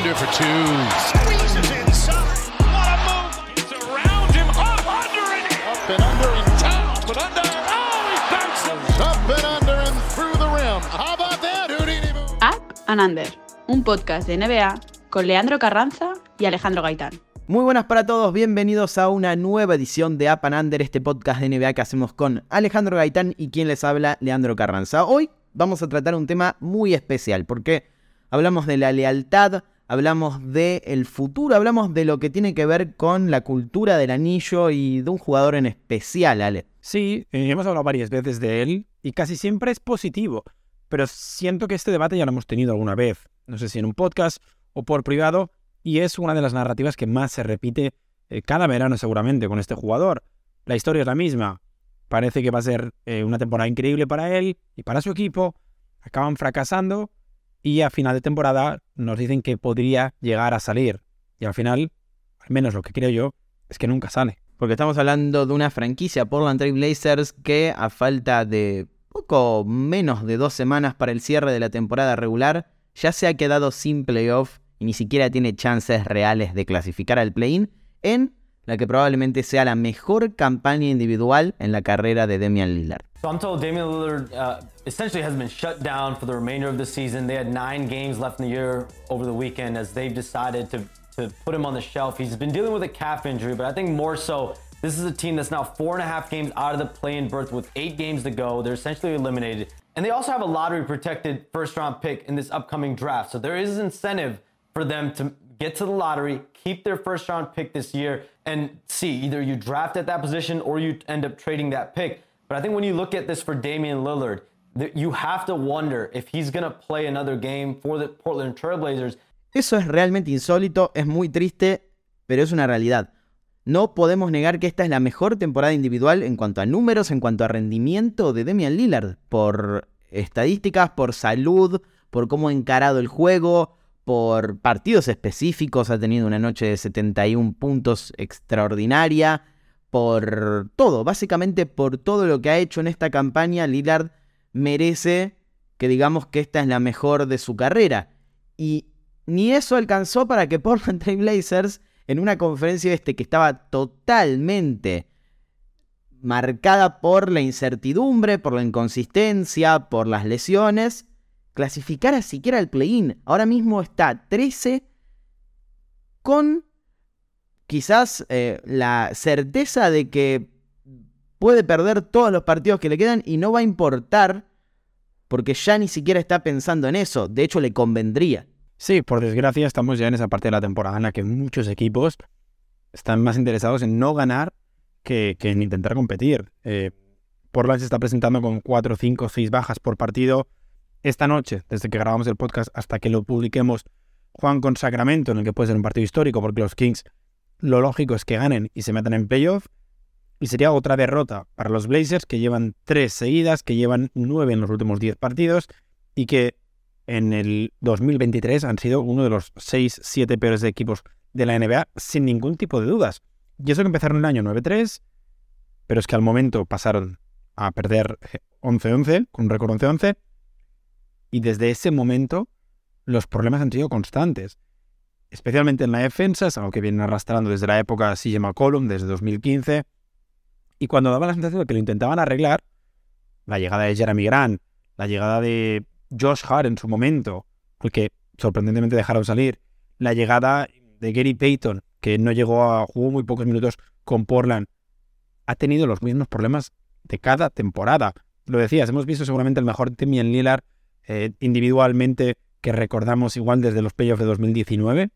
under for two. Squeezes inside. What a move. It's around him. Up under and up and under and down. But under. Oh, he bounces. Up and under and through the rim. How about that, Houdini? Up and Under, un podcast de NBA con Leandro Carranza y Alejandro Gaitán. Muy buenas para todos, bienvenidos a una nueva edición de Up and Under, este podcast de NBA que hacemos con Alejandro Gaitán y quien les habla, Leandro Carranza. Hoy vamos a tratar un tema muy especial porque hablamos de la lealtad, hablamos del futuro, hablamos de lo que tiene que ver con la cultura del anillo y de un jugador en especial, Ale. Sí, eh, hemos hablado varias veces de él y casi siempre es positivo, pero siento que este debate ya lo hemos tenido alguna vez, no sé si en un podcast o por privado, y es una de las narrativas que más se repite eh, cada verano seguramente con este jugador. La historia es la misma. Parece que va a ser eh, una temporada increíble para él y para su equipo. Acaban fracasando y a final de temporada nos dicen que podría llegar a salir. Y al final, al menos lo que creo yo, es que nunca sale. Porque estamos hablando de una franquicia, Portland Trail Blazers, que a falta de poco menos de dos semanas para el cierre de la temporada regular, ya se ha quedado sin playoff y ni siquiera tiene chances reales de clasificar al play-in en la que probablemente sea la mejor campaña individual en la carrera de Damian Lillard. So I'm told Damian Lillard uh, essentially has been shut down for the remainder of the season. They had nine games left in the year over the weekend as they've decided to, to put him on the shelf. He's been dealing with a calf injury, but I think more so, this is a team that's now four and a half games out of the play-in berth with eight games to go. They're essentially eliminated. And they also have a lottery protected first round pick in this upcoming draft. So there is incentive for them to get to the lottery, keep their first round pick this year, and see either you draft at that position or you end up trading that pick. But I think when you look at this for Damian Lillard, you have to wonder if he's going to play another game for the Portland Trailblazers. Eso es realmente insólito, es muy triste, pero es una realidad. No podemos negar que esta es la mejor temporada individual en cuanto a números, en cuanto a rendimiento de Damian Lillard, por estadísticas, por salud, por cómo ha encarado el juego, por partidos específicos, ha tenido una noche de 71 puntos extraordinaria, por todo, básicamente por todo lo que ha hecho en esta campaña, Lillard merece que digamos que esta es la mejor de su carrera. Y ni eso alcanzó para que Portland Trail Blazers, en una conferencia este que estaba totalmente marcada por la incertidumbre, por la inconsistencia, por las lesiones, clasificara siquiera al play-in. Ahora mismo está 13 con quizás eh, la certeza de que puede perder todos los partidos que le quedan y no va a importar porque ya ni siquiera está pensando en eso. De hecho, le convendría. Sí, por desgracia estamos ya en esa parte de la temporada en la que muchos equipos están más interesados en no ganar que, en intentar competir. Eh, Portland se está presentando con 4, 5, 6 bajas por partido. Esta noche, desde que grabamos el podcast hasta que lo publiquemos, juegan con Sacramento, en el que puede ser un partido histórico, porque los Kings lo lógico es que ganen y se metan en playoff. Y sería otra derrota para los Blazers, que llevan tres seguidas, que llevan nueve en los últimos diez partidos y que en el 2023 han sido uno de los seis, siete peores equipos de la NBA sin ningún tipo de dudas. Y eso que empezaron el año 9-3, pero es que al momento pasaron a perder 11-11, con un récord 11-11, y desde ese momento los problemas han sido constantes. Especialmente en la defensa, es algo que vienen arrastrando desde la época de CJ McCollum, desde 2015. Y cuando daba la sensación de que lo intentaban arreglar, la llegada de Jeremy Grant, la llegada de Josh Hart en su momento, porque sorprendentemente dejaron salir, la llegada de Gary Payton, que no llegó a, jugó muy pocos minutos con Portland, ha tenido los mismos problemas de cada temporada. Lo decías, hemos visto seguramente el mejor Damian Lillard eh, individualmente que recordamos igual desde los playoffs de 2019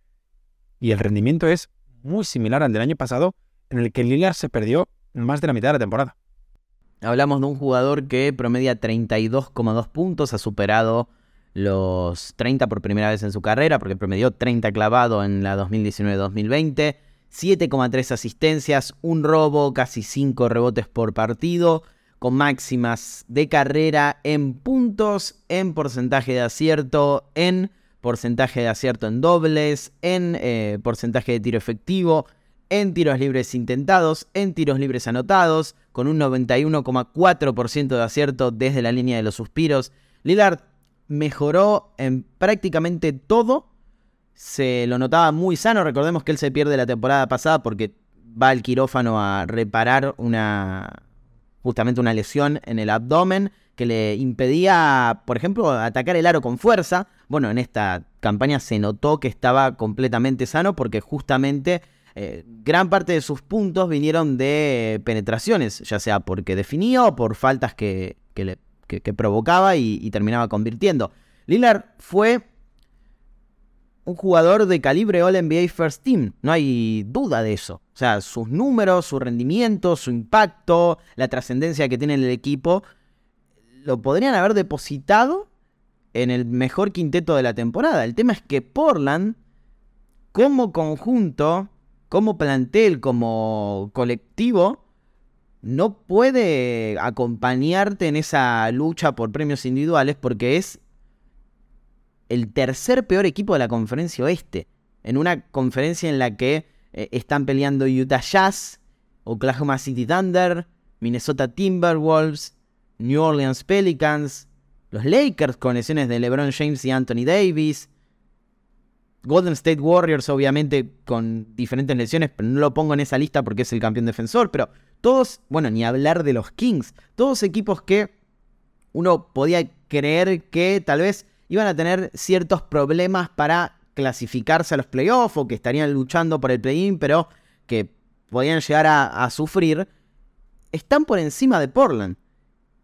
y el rendimiento es muy similar al del año pasado en el que Lillard se perdió más de la mitad de la temporada. Hablamos de un jugador que promedia 32,2 puntos, ha superado los 30 por primera vez en su carrera, porque promedió 30 clavado en la 2019-2020, 7,3 asistencias, un robo, casi 5 rebotes por partido, con máximas de carrera en puntos, en porcentaje de acierto, en porcentaje de acierto en dobles, en eh, porcentaje de tiro efectivo, en tiros libres intentados, en tiros libres anotados, con un 91,4% de acierto desde la línea de los suspiros. Lillard mejoró en prácticamente todo se lo notaba muy sano. Recordemos que él se pierde la temporada pasada porque va al quirófano a reparar una justamente una lesión en el abdomen que le impedía, por ejemplo, atacar el aro con fuerza. Bueno, en esta campaña se notó que estaba completamente sano porque justamente eh, gran parte de sus puntos vinieron de penetraciones, ya sea porque definía o por faltas que, le, provocaba y, y terminaba convirtiendo. Lillard fue un jugador de calibre All NBA First Team, no hay duda de eso. O sea, sus números, su rendimiento, su impacto, la trascendencia que tiene en el equipo, lo podrían haber depositado en el mejor quinteto de la temporada. El tema es que Portland, como conjunto, como plantel, como colectivo, no puede acompañarte en esa lucha por premios individuales porque es el tercer peor equipo de la conferencia oeste. En una conferencia en la que eh, están peleando Utah Jazz, Oklahoma City Thunder, Minnesota Timberwolves, New Orleans Pelicans, los Lakers con lesiones de LeBron James y Anthony Davis, Golden State Warriors obviamente con diferentes lesiones, pero no lo pongo en esa lista porque es el campeón defensor, pero todos, bueno, ni hablar de los Kings, todos equipos que uno podía creer que tal vez iban a tener ciertos problemas para clasificarse a los playoffs o que estarían luchando por el play-in, pero que podían llegar a, sufrir, están por encima de Portland.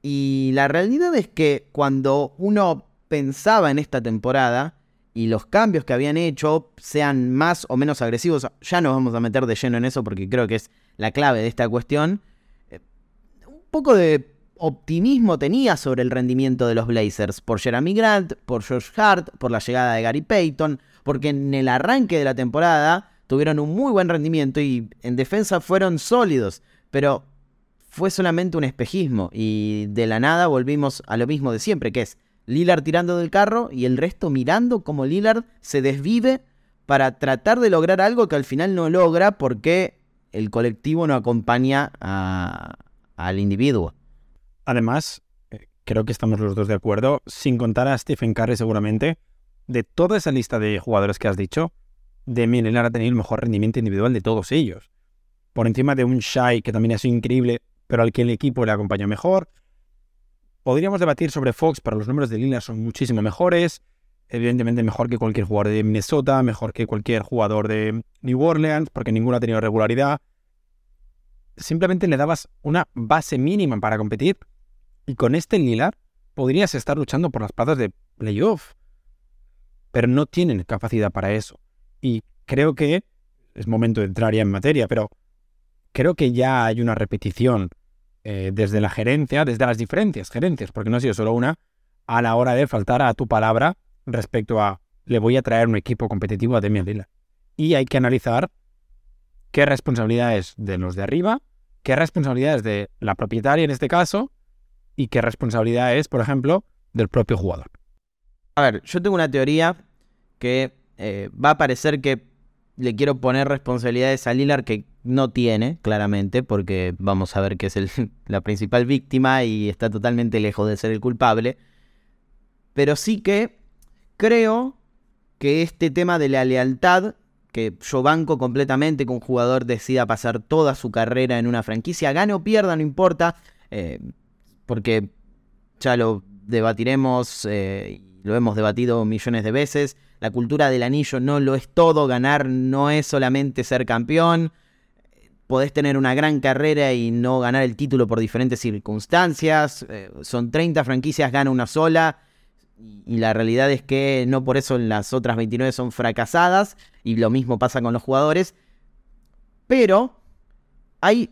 Y la realidad es que cuando uno pensaba en esta temporada y los cambios que habían hecho sean más o menos agresivos, ya nos vamos a meter de lleno en eso porque creo que es la clave de esta cuestión, eh, un poco de optimismo tenía sobre el rendimiento de los Blazers, por Jeremy Grant, por George Hart, por la llegada de Gary Payton, porque en el arranque de la temporada tuvieron un muy buen rendimiento y en defensa fueron sólidos, pero fue solamente un espejismo y de la nada volvimos a lo mismo de siempre, que es Lillard tirando del carro y el resto mirando como Lillard se desvive para tratar de lograr algo que al final no logra porque el colectivo no acompaña al individuo. Además, eh, creo que estamos los dos de acuerdo, sin contar a Stephen Curry seguramente, de toda esa lista de jugadores que has dicho, Demi Lillard ha tenido el mejor rendimiento individual de todos ellos. Por encima de un Shai, que también ha sido increíble, pero al que el equipo le acompañó mejor. Podríamos debatir sobre Fox, pero los números de Lillard son muchísimo mejores. Evidentemente mejor que cualquier jugador de Minnesota, mejor que cualquier jugador de New Orleans, porque ninguno ha tenido regularidad. Simplemente le dabas una base mínima para competir y con este Lillard podrías estar luchando por las plazas de playoff. Pero no tienen capacidad para eso. Y creo que es momento de entrar ya en materia, pero creo que ya hay una repetición eh, desde la gerencia, desde las diferentes gerencias, porque no ha sido solo una, a la hora de faltar a tu palabra respecto a le voy a traer un equipo competitivo a Demian Lillard. Y hay que analizar qué responsabilidades de los de arriba, qué responsabilidades de la propietaria en este caso, y qué responsabilidad es, por ejemplo, del propio jugador. A ver, yo tengo una teoría que eh, va a parecer que le quiero poner responsabilidades a Lillard que no tiene, claramente, porque vamos a ver que es la principal víctima y está totalmente lejos de ser el culpable. Pero sí que creo que este tema de la lealtad, que yo banco completamente que un jugador decida pasar toda su carrera en una franquicia, gane o pierda, no importa. Eh, porque ya lo debatiremos, eh, lo hemos debatido millones de veces, la cultura del anillo no lo es todo, ganar no es solamente ser campeón, podés tener una gran carrera y no ganar el título por diferentes circunstancias, eh, son 30 franquicias, gana una sola, y la realidad es que no por eso las otras 29 son fracasadas, y lo mismo pasa con los jugadores, pero hay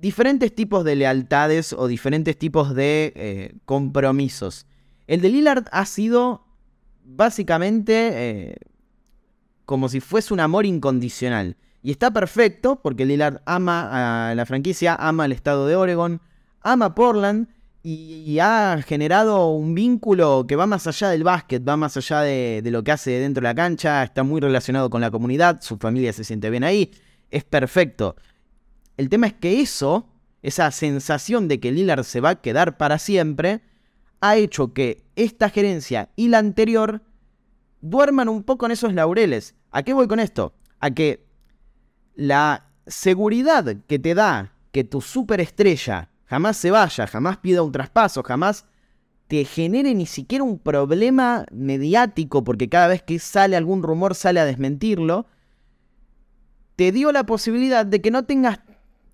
diferentes tipos de lealtades o diferentes tipos de eh, compromisos. El de Lillard ha sido básicamente eh, como si fuese un amor incondicional. Y está perfecto porque Lillard ama a la franquicia, ama al estado de Oregon, ama Portland y, ha generado un vínculo que va más allá del básquet, va más allá de, de lo que hace dentro de la cancha, está muy relacionado con la comunidad, su familia se siente bien ahí, es perfecto. El tema es que eso, esa sensación de que Lillard se va a quedar para siempre, ha hecho que esta gerencia y la anterior duerman un poco en esos laureles. ¿A qué voy con esto? A que la seguridad que te da que tu superestrella jamás se vaya, jamás pida un traspaso, jamás te genere ni siquiera un problema mediático, porque cada vez que sale algún rumor sale a desmentirlo, te dio la posibilidad de que no tengas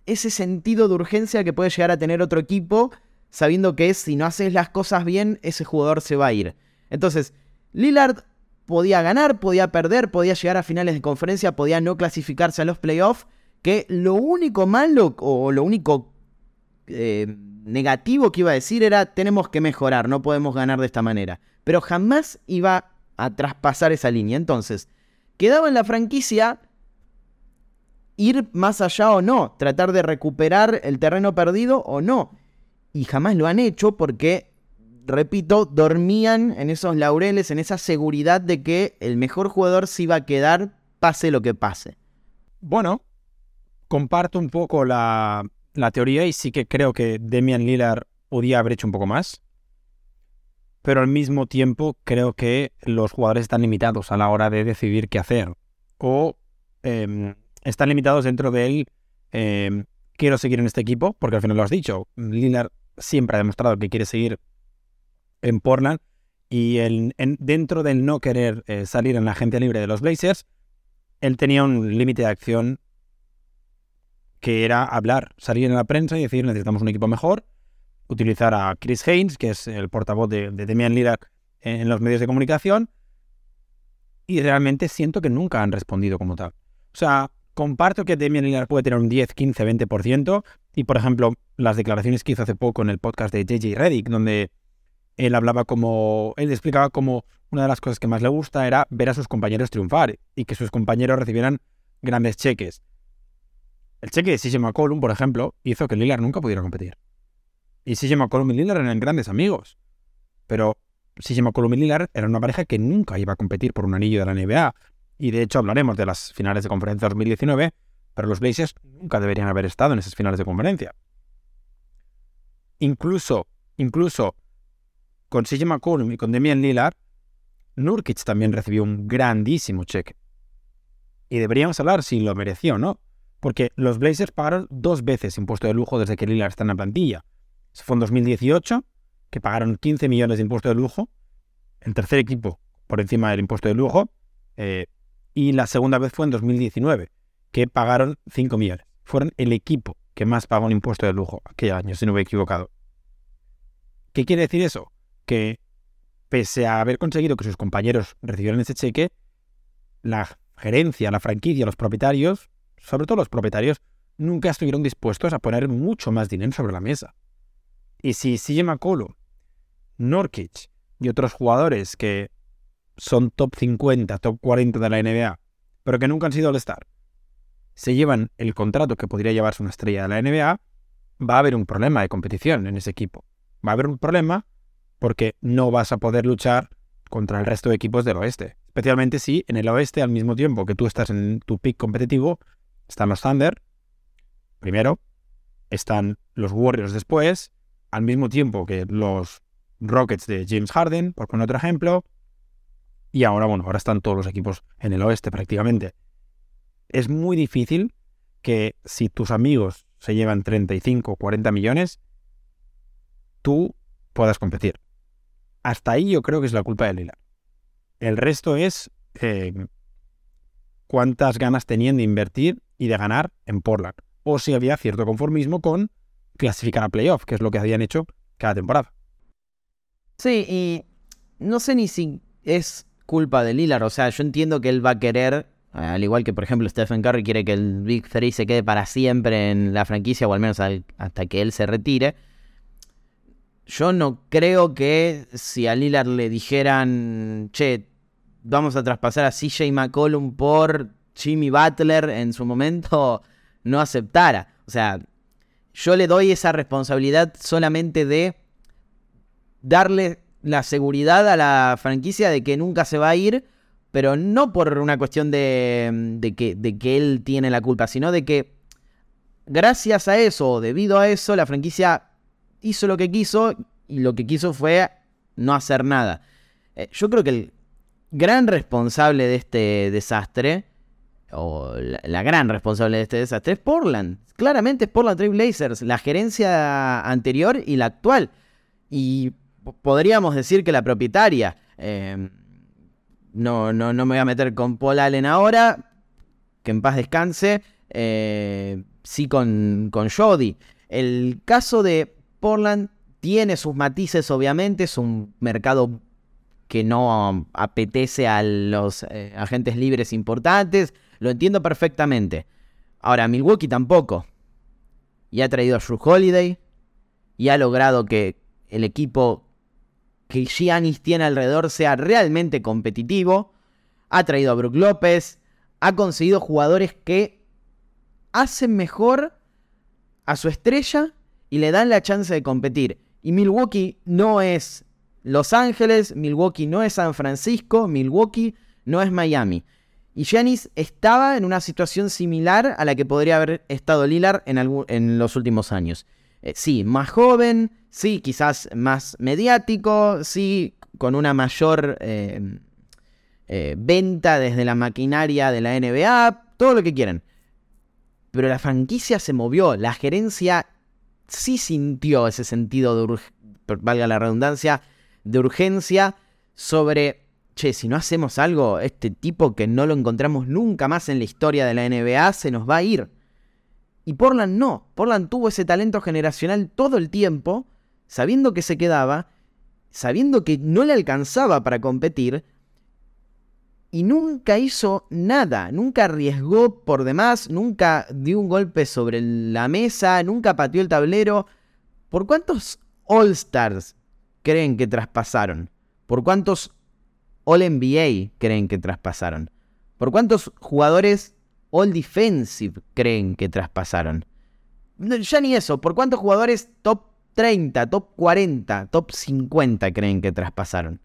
ese sentido de urgencia que puede llegar a tener otro equipo, sabiendo que si no haces las cosas bien, ese jugador se va a ir. Entonces, Lillard podía ganar, podía perder, podía llegar a finales de conferencia, podía no clasificarse a los playoffs, que lo único malo o lo único eh, negativo que iba a decir era tenemos que mejorar, no podemos ganar de esta manera. Pero jamás iba a traspasar esa línea. Entonces, quedaba en la franquicia ir más allá o no, tratar de recuperar el terreno perdido o no. Y jamás lo han hecho porque, repito, dormían en esos laureles, en esa seguridad de que el mejor jugador se iba a quedar pase lo que pase. Bueno, comparto un poco la, la teoría y sí que creo que Demian Lillard podía haber hecho un poco más. Pero al mismo tiempo creo que los jugadores están limitados a la hora de decidir qué hacer. O em, están limitados dentro de él. Em, quiero seguir en este equipo, porque al final lo has dicho. Lillard siempre ha demostrado que quiere seguir en Portland. Y dentro del no querer eh, salir en la agencia libre de los Blazers, él tenía un límite de acción que era hablar, salir en la prensa y decir necesitamos un equipo mejor, utilizar a Chris Haynes, que es el portavoz de, Demian Lillard en los medios de comunicación, y realmente siento que nunca han respondido como tal. O sea, comparto que Demian Lillard puede tener un 10, 15, 20%, y por ejemplo, las declaraciones que hizo hace poco en el podcast de JJ Reddick, donde él hablaba como, él explicaba como una de las cosas que más le gusta era ver a sus compañeros triunfar y que sus compañeros recibieran grandes cheques. El cheque de CJ McCollum, por ejemplo, hizo que Lillard nunca pudiera competir. Y CJ McCollum y Lillard eran grandes amigos. Pero CJ McCollum y Lillard eran una pareja que nunca iba a competir por un anillo de la NBA. Y de hecho hablaremos de las finales de conferencia 2019, pero los Blazers nunca deberían haber estado en esas finales de conferencia. Incluso, incluso con CJ McCollum y con Demian Lillard, Nurkic también recibió un grandísimo cheque. Y deberíamos hablar si lo mereció o no. Porque los Blazers pagaron dos veces impuesto de lujo desde que Lillard está en la plantilla. fue en 2018, que pagaron 15 millones de impuesto de lujo. El tercer equipo por encima del impuesto de lujo. Eh, y la segunda vez fue en 2019, que pagaron 5 millones. Fueron el equipo que más pagó un impuesto de lujo aquel año, si no me he equivocado. ¿Qué quiere decir eso? Que pese a haber conseguido que sus compañeros recibieran ese cheque, la gerencia, la franquicia, los propietarios sobre todo los propietarios, nunca estuvieron dispuestos a poner mucho más dinero sobre la mesa. Y si CJ McCollum, Norkic y otros jugadores que son top 50, top 40 de la NBA, pero que nunca han sido All-Star, se llevan el contrato que podría llevarse una estrella de la NBA, va a haber un problema de competición en ese equipo. Va a haber un problema porque no vas a poder luchar contra el resto de equipos del oeste. Especialmente si en el oeste, al mismo tiempo que tú estás en tu pick competitivo, están los Thunder, primero, están los Warriors después, al mismo tiempo que los Rockets de James Harden, por poner otro ejemplo, y ahora, bueno, ahora están todos los equipos en el oeste prácticamente. Es muy difícil que si tus amigos se llevan 35 o 40 millones, tú puedas competir. Hasta ahí yo creo que es la culpa de Lila. El resto es eh, cuántas ganas tenían de invertir y de ganar en Portland. O si había cierto conformismo con clasificar a playoff, que es lo que habían hecho cada temporada. Sí, y no sé ni si es culpa de Lillard. O sea, yo entiendo que él va a querer, al igual que por ejemplo Stephen Curry quiere que el Big Three se quede para siempre en la franquicia, o al menos hasta que él se retire. Yo no creo que si a Lillard le dijeran, che, vamos a traspasar a CJ McCollum por Jimmy Butler en su momento no aceptara. O sea, yo le doy esa responsabilidad solamente de darle la seguridad a la franquicia de que nunca se va a ir, pero no por una cuestión de, que, de que él tiene la culpa, sino de que gracias a eso, o debido a eso, la franquicia hizo lo que quiso y lo que quiso fue no hacer nada. Eh, yo creo que gran responsable de este desastre, o la, gran responsable de este desastre, es Portland. Claramente es Portland Trail Blazers, la gerencia anterior y la actual. Y podríamos decir que la propietaria. Eh, no, no, no me voy a meter con Paul Allen ahora, que en paz descanse. Eh, sí con, con Jody. El caso de Portland tiene sus matices, obviamente. Es un mercado que no apetece a los eh, agentes libres importantes. Lo entiendo perfectamente. Ahora, Milwaukee tampoco. Y ha traído a Drew Holiday. Y ha logrado que el equipo que Giannis tiene alrededor sea realmente competitivo. Ha traído a Brook López. Ha conseguido jugadores que hacen mejor a su estrella y le dan la chance de competir. Y Milwaukee no es Los Ángeles, Milwaukee no es San Francisco, Milwaukee no es Miami. Y Giannis estaba en una situación similar a la que podría haber estado Lillard en, los últimos años. Eh, sí, más joven, sí, quizás más mediático, sí, con una mayor eh, eh, venta desde la maquinaria de la NBA, todo lo que quieran. Pero la franquicia se movió, la gerencia sí sintió ese sentido de, valga la redundancia, de urgencia sobre, che, si no hacemos algo, este tipo que no lo encontramos nunca más en la historia de la NBA se nos va a ir. Y Portland no. Portland tuvo ese talento generacional todo el tiempo, sabiendo que se quedaba, sabiendo que no le alcanzaba para competir, y nunca hizo nada, nunca arriesgó por demás, nunca dio un golpe sobre la mesa, nunca pateó el tablero. ¿Por cuántos All Stars creen que traspasaron? ¿Por cuántos All NBA creen que traspasaron? ¿Por cuántos jugadores All Defensive creen que traspasaron. Ya ni eso, ¿por cuántos jugadores top 30, top 40, top 50 creen que traspasaron?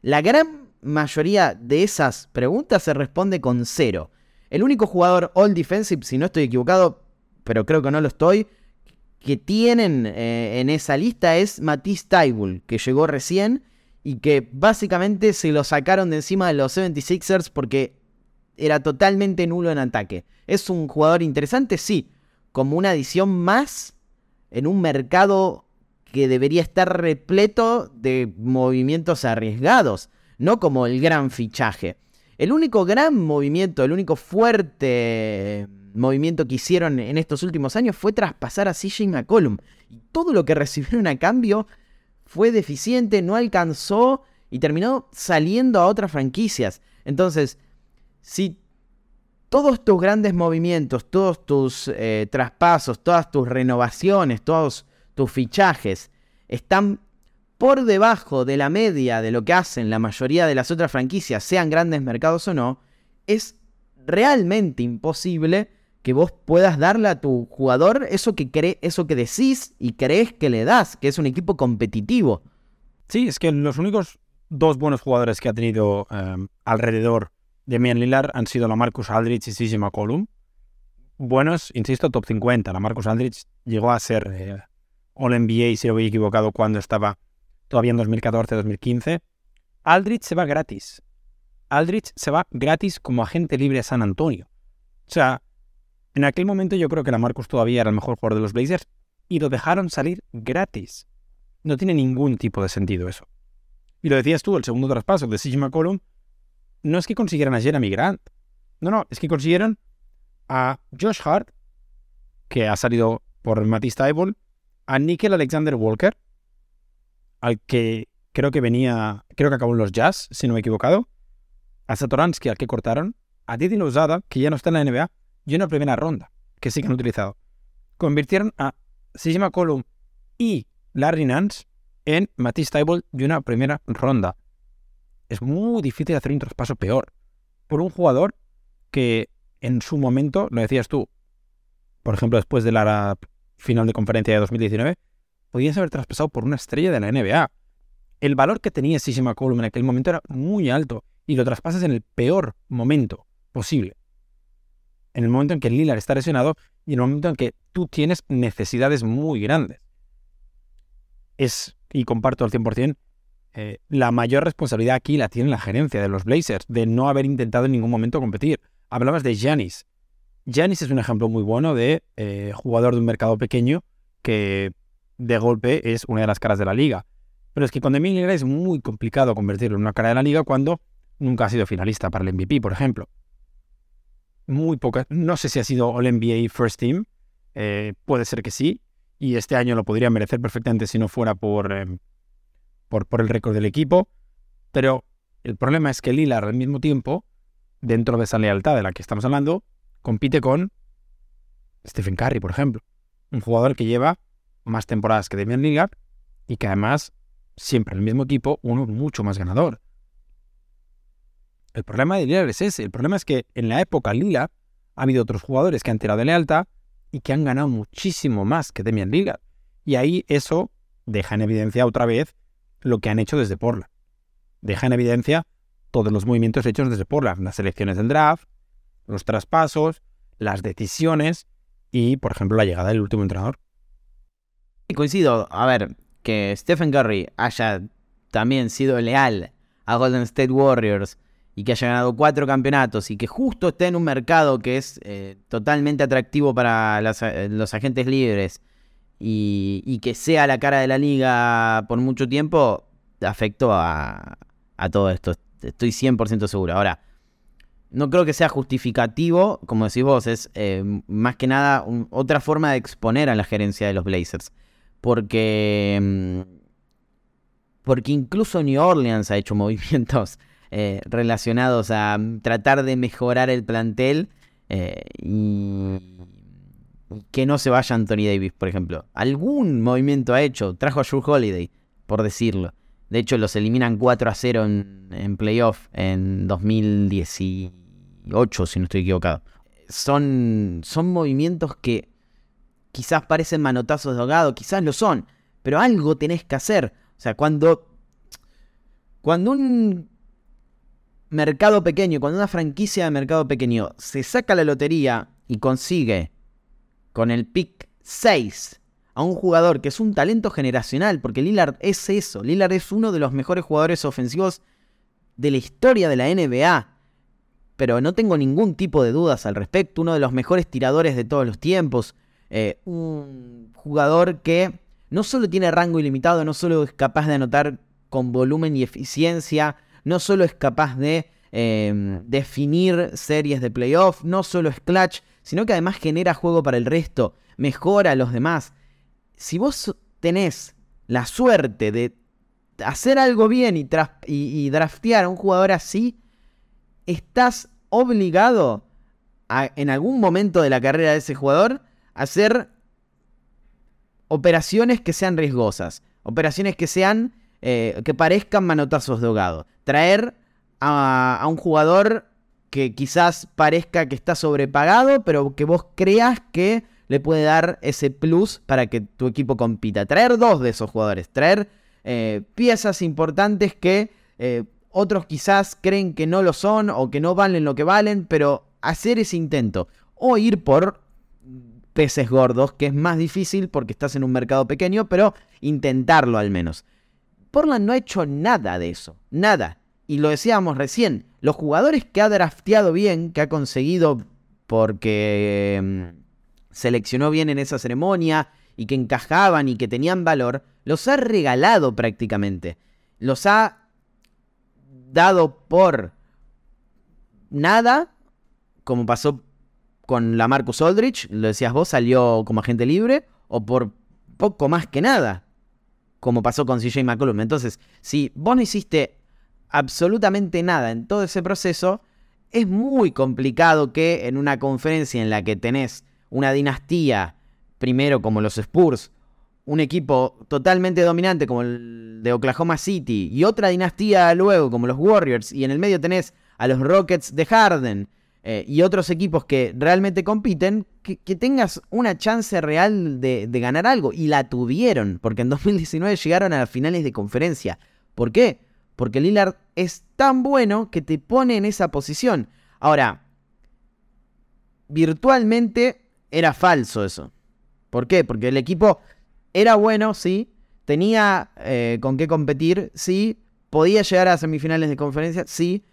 La gran mayoría de esas preguntas se responde con cero. El único jugador All Defensive, si no estoy equivocado, pero creo que no lo estoy, que tienen eh, en esa lista es Matisse Taibul, que llegó recién y que básicamente se lo sacaron de encima de los 76ers porque era totalmente nulo en ataque. ¿Es un jugador interesante? Sí, como una adición más en un mercado que debería estar repleto de movimientos arriesgados, no como el gran fichaje. El único gran movimiento, el único fuerte movimiento que hicieron en estos últimos años fue traspasar a CJ McCollum. Y todo lo que recibieron a cambio fue deficiente, no alcanzó y terminó saliendo a otras franquicias. Entonces, si todos tus grandes movimientos, todos tus eh, traspasos, todas tus renovaciones, todos tus fichajes están por debajo de la media de lo que hacen la mayoría de las otras franquicias, sean grandes mercados o no, es realmente imposible que vos puedas darle a tu jugador eso que, cree, eso que decís y crees que le das, que es un equipo competitivo. Sí, es que los únicos dos buenos jugadores que ha tenido eh, alrededor Damian Lillard han sido la Marcus Aldridge y CJ McCollum. Buenos, insisto, top 50. La Marcus Aldridge llegó a ser eh, All NBA, si lo había equivocado, cuando estaba todavía en 2014-2015. Aldridge se va gratis. Aldridge se va gratis como agente libre a San Antonio. O sea, en aquel momento yo creo que la Marcus todavía era el mejor jugador de los Blazers y lo dejaron salir gratis. No tiene ningún tipo de sentido eso. Y lo decías tú, el segundo traspaso de CJ McCollum no es que consiguieran a Jeremy Grant. No, no, es que consiguieron a Josh Hart, que ha salido por Matisse Tybalt, a Nickel Alexander Walker, al que creo que venía, creo que acabó en los Jazz, si no me he equivocado, a Satoransky, al que cortaron, a Didi Lozada, que ya no está en la NBA, y una primera ronda, que sí que han utilizado. Convirtieron a CJ McCollum y Larry Nance en Matisse Tybalt de una primera ronda es muy difícil hacer un traspaso peor por un jugador que en su momento, lo decías tú, por ejemplo, después de la final de conferencia de 2019, podías haber traspasado por una estrella de la NBA. El valor que tenía CJ McCollum en aquel momento era muy alto y lo traspasas en el peor momento posible. En el momento en que Lillard está lesionado y en el momento en que tú tienes necesidades muy grandes. Es, y comparto al 100%, eh, la mayor responsabilidad aquí la tiene la gerencia de los Blazers, de no haber intentado en ningún momento competir. Hablabas de Giannis. Giannis es un ejemplo muy bueno de eh, jugador de un mercado pequeño que de golpe es una de las caras de la liga. Pero es que con Demian Lillard es muy complicado convertirlo en una cara de la liga cuando nunca ha sido finalista para el MVP, por ejemplo. Muy no sé si ha sido All NBA First Team, eh, puede ser que sí, y este año lo podría merecer perfectamente si no fuera por, em, por, por el récord del equipo, pero el problema es que Lillard al mismo tiempo, dentro de esa lealtad de la que estamos hablando, compite con Stephen Curry, por ejemplo, un jugador que lleva más temporadas que Damian Lillard y que además siempre en el mismo equipo uno mucho más ganador. El problema de Lillard es ese. El problema es que en la época Lillard ha habido otros jugadores que han tirado de lealtad y que han ganado muchísimo más que Damian Lillard. Y ahí eso deja en evidencia otra vez lo que han hecho desde Portland. Deja en evidencia todos los movimientos hechos desde Portland, las selecciones del draft, los traspasos, las decisiones y, por ejemplo, la llegada del último entrenador. Coincido, a ver, que Stephen Curry haya también sido leal a Golden State Warriors y que haya ganado cuatro campeonatos y que justo esté en un mercado que es eh, totalmente atractivo para eh, los agentes libres y, que sea la cara de la liga por mucho tiempo, afectó a, todo esto. Estoy 100% seguro. Ahora, no creo que sea justificativo, como decís vos, es eh, más que nada otra forma de exponer a la gerencia de los Blazers porque, mm, porque incluso New Orleans ha hecho movimientos eh, relacionados a mm, tratar de mejorar el plantel eh, y que no se vaya Anthony Davis, por ejemplo. Algún movimiento ha hecho, trajo a Drew Holiday, por decirlo. De hecho, los eliminan 4 a 0 en, en playoff en 2018, si no estoy equivocado. Son, son movimientos que quizás parecen manotazos de ahogado, quizás lo son, pero algo tenés que hacer. O sea, cuando, cuando un mercado pequeño, cuando una franquicia de mercado pequeño se saca la lotería y consigue con el pick 6 a un jugador que es un talento generacional, porque Lillard es eso, Lillard es uno de los mejores jugadores ofensivos de la historia de la NBA, pero no tengo ningún tipo de dudas al respecto, uno de los mejores tiradores de todos los tiempos, eh, un jugador que no solo tiene rango ilimitado, no solo es capaz de anotar con volumen y eficiencia, no solo es capaz de em, definir series de playoff, no solo es clutch, sino que además genera juego para el resto, mejora a los demás. Si vos tenés la suerte de hacer algo bien y, y draftear a un jugador así, estás obligado a, en algún momento de la carrera de ese jugador hacer operaciones que sean riesgosas, operaciones que sean, eh, que parezcan manotazos de ahogado. Traer a, un jugador que quizás parezca que está sobrepagado, pero que vos creas que le puede dar ese plus para que tu equipo compita. Traer dos de esos jugadores, traer eh, piezas importantes que eh, otros quizás creen que no lo son o que no valen lo que valen, pero hacer ese intento o ir por peces gordos, que es más difícil porque estás en un mercado pequeño, pero intentarlo al menos. Portland no ha hecho nada de eso, nada. Y lo decíamos recién, los jugadores que ha drafteado bien, que ha conseguido porque em, seleccionó bien en esa ceremonia y que encajaban y que tenían valor, los ha regalado prácticamente. Los ha dado por nada, como pasó con la Marcus Aldrich, lo decías vos, salió como agente libre, o por poco más que nada, como pasó con CJ McCollum. Entonces, si vos no hiciste absolutamente nada en todo ese proceso, es muy complicado que en una conferencia en la que tenés una dinastía, primero como los Spurs, un equipo totalmente dominante como el de Oklahoma City, y otra dinastía luego como los Warriors, y en el medio tenés a los Rockets de Harden, eh, y otros equipos que realmente compiten, que, tengas una chance real de, ganar algo. Y la tuvieron, porque en 2019 llegaron a las finales de conferencia. ¿Por qué? Porque Lillard es tan bueno que te pone en esa posición. Ahora, virtualmente era falso eso. ¿Por qué? Porque el equipo era bueno, sí, tenía eh, con qué competir, sí. Podía llegar a semifinales de conferencia, sí.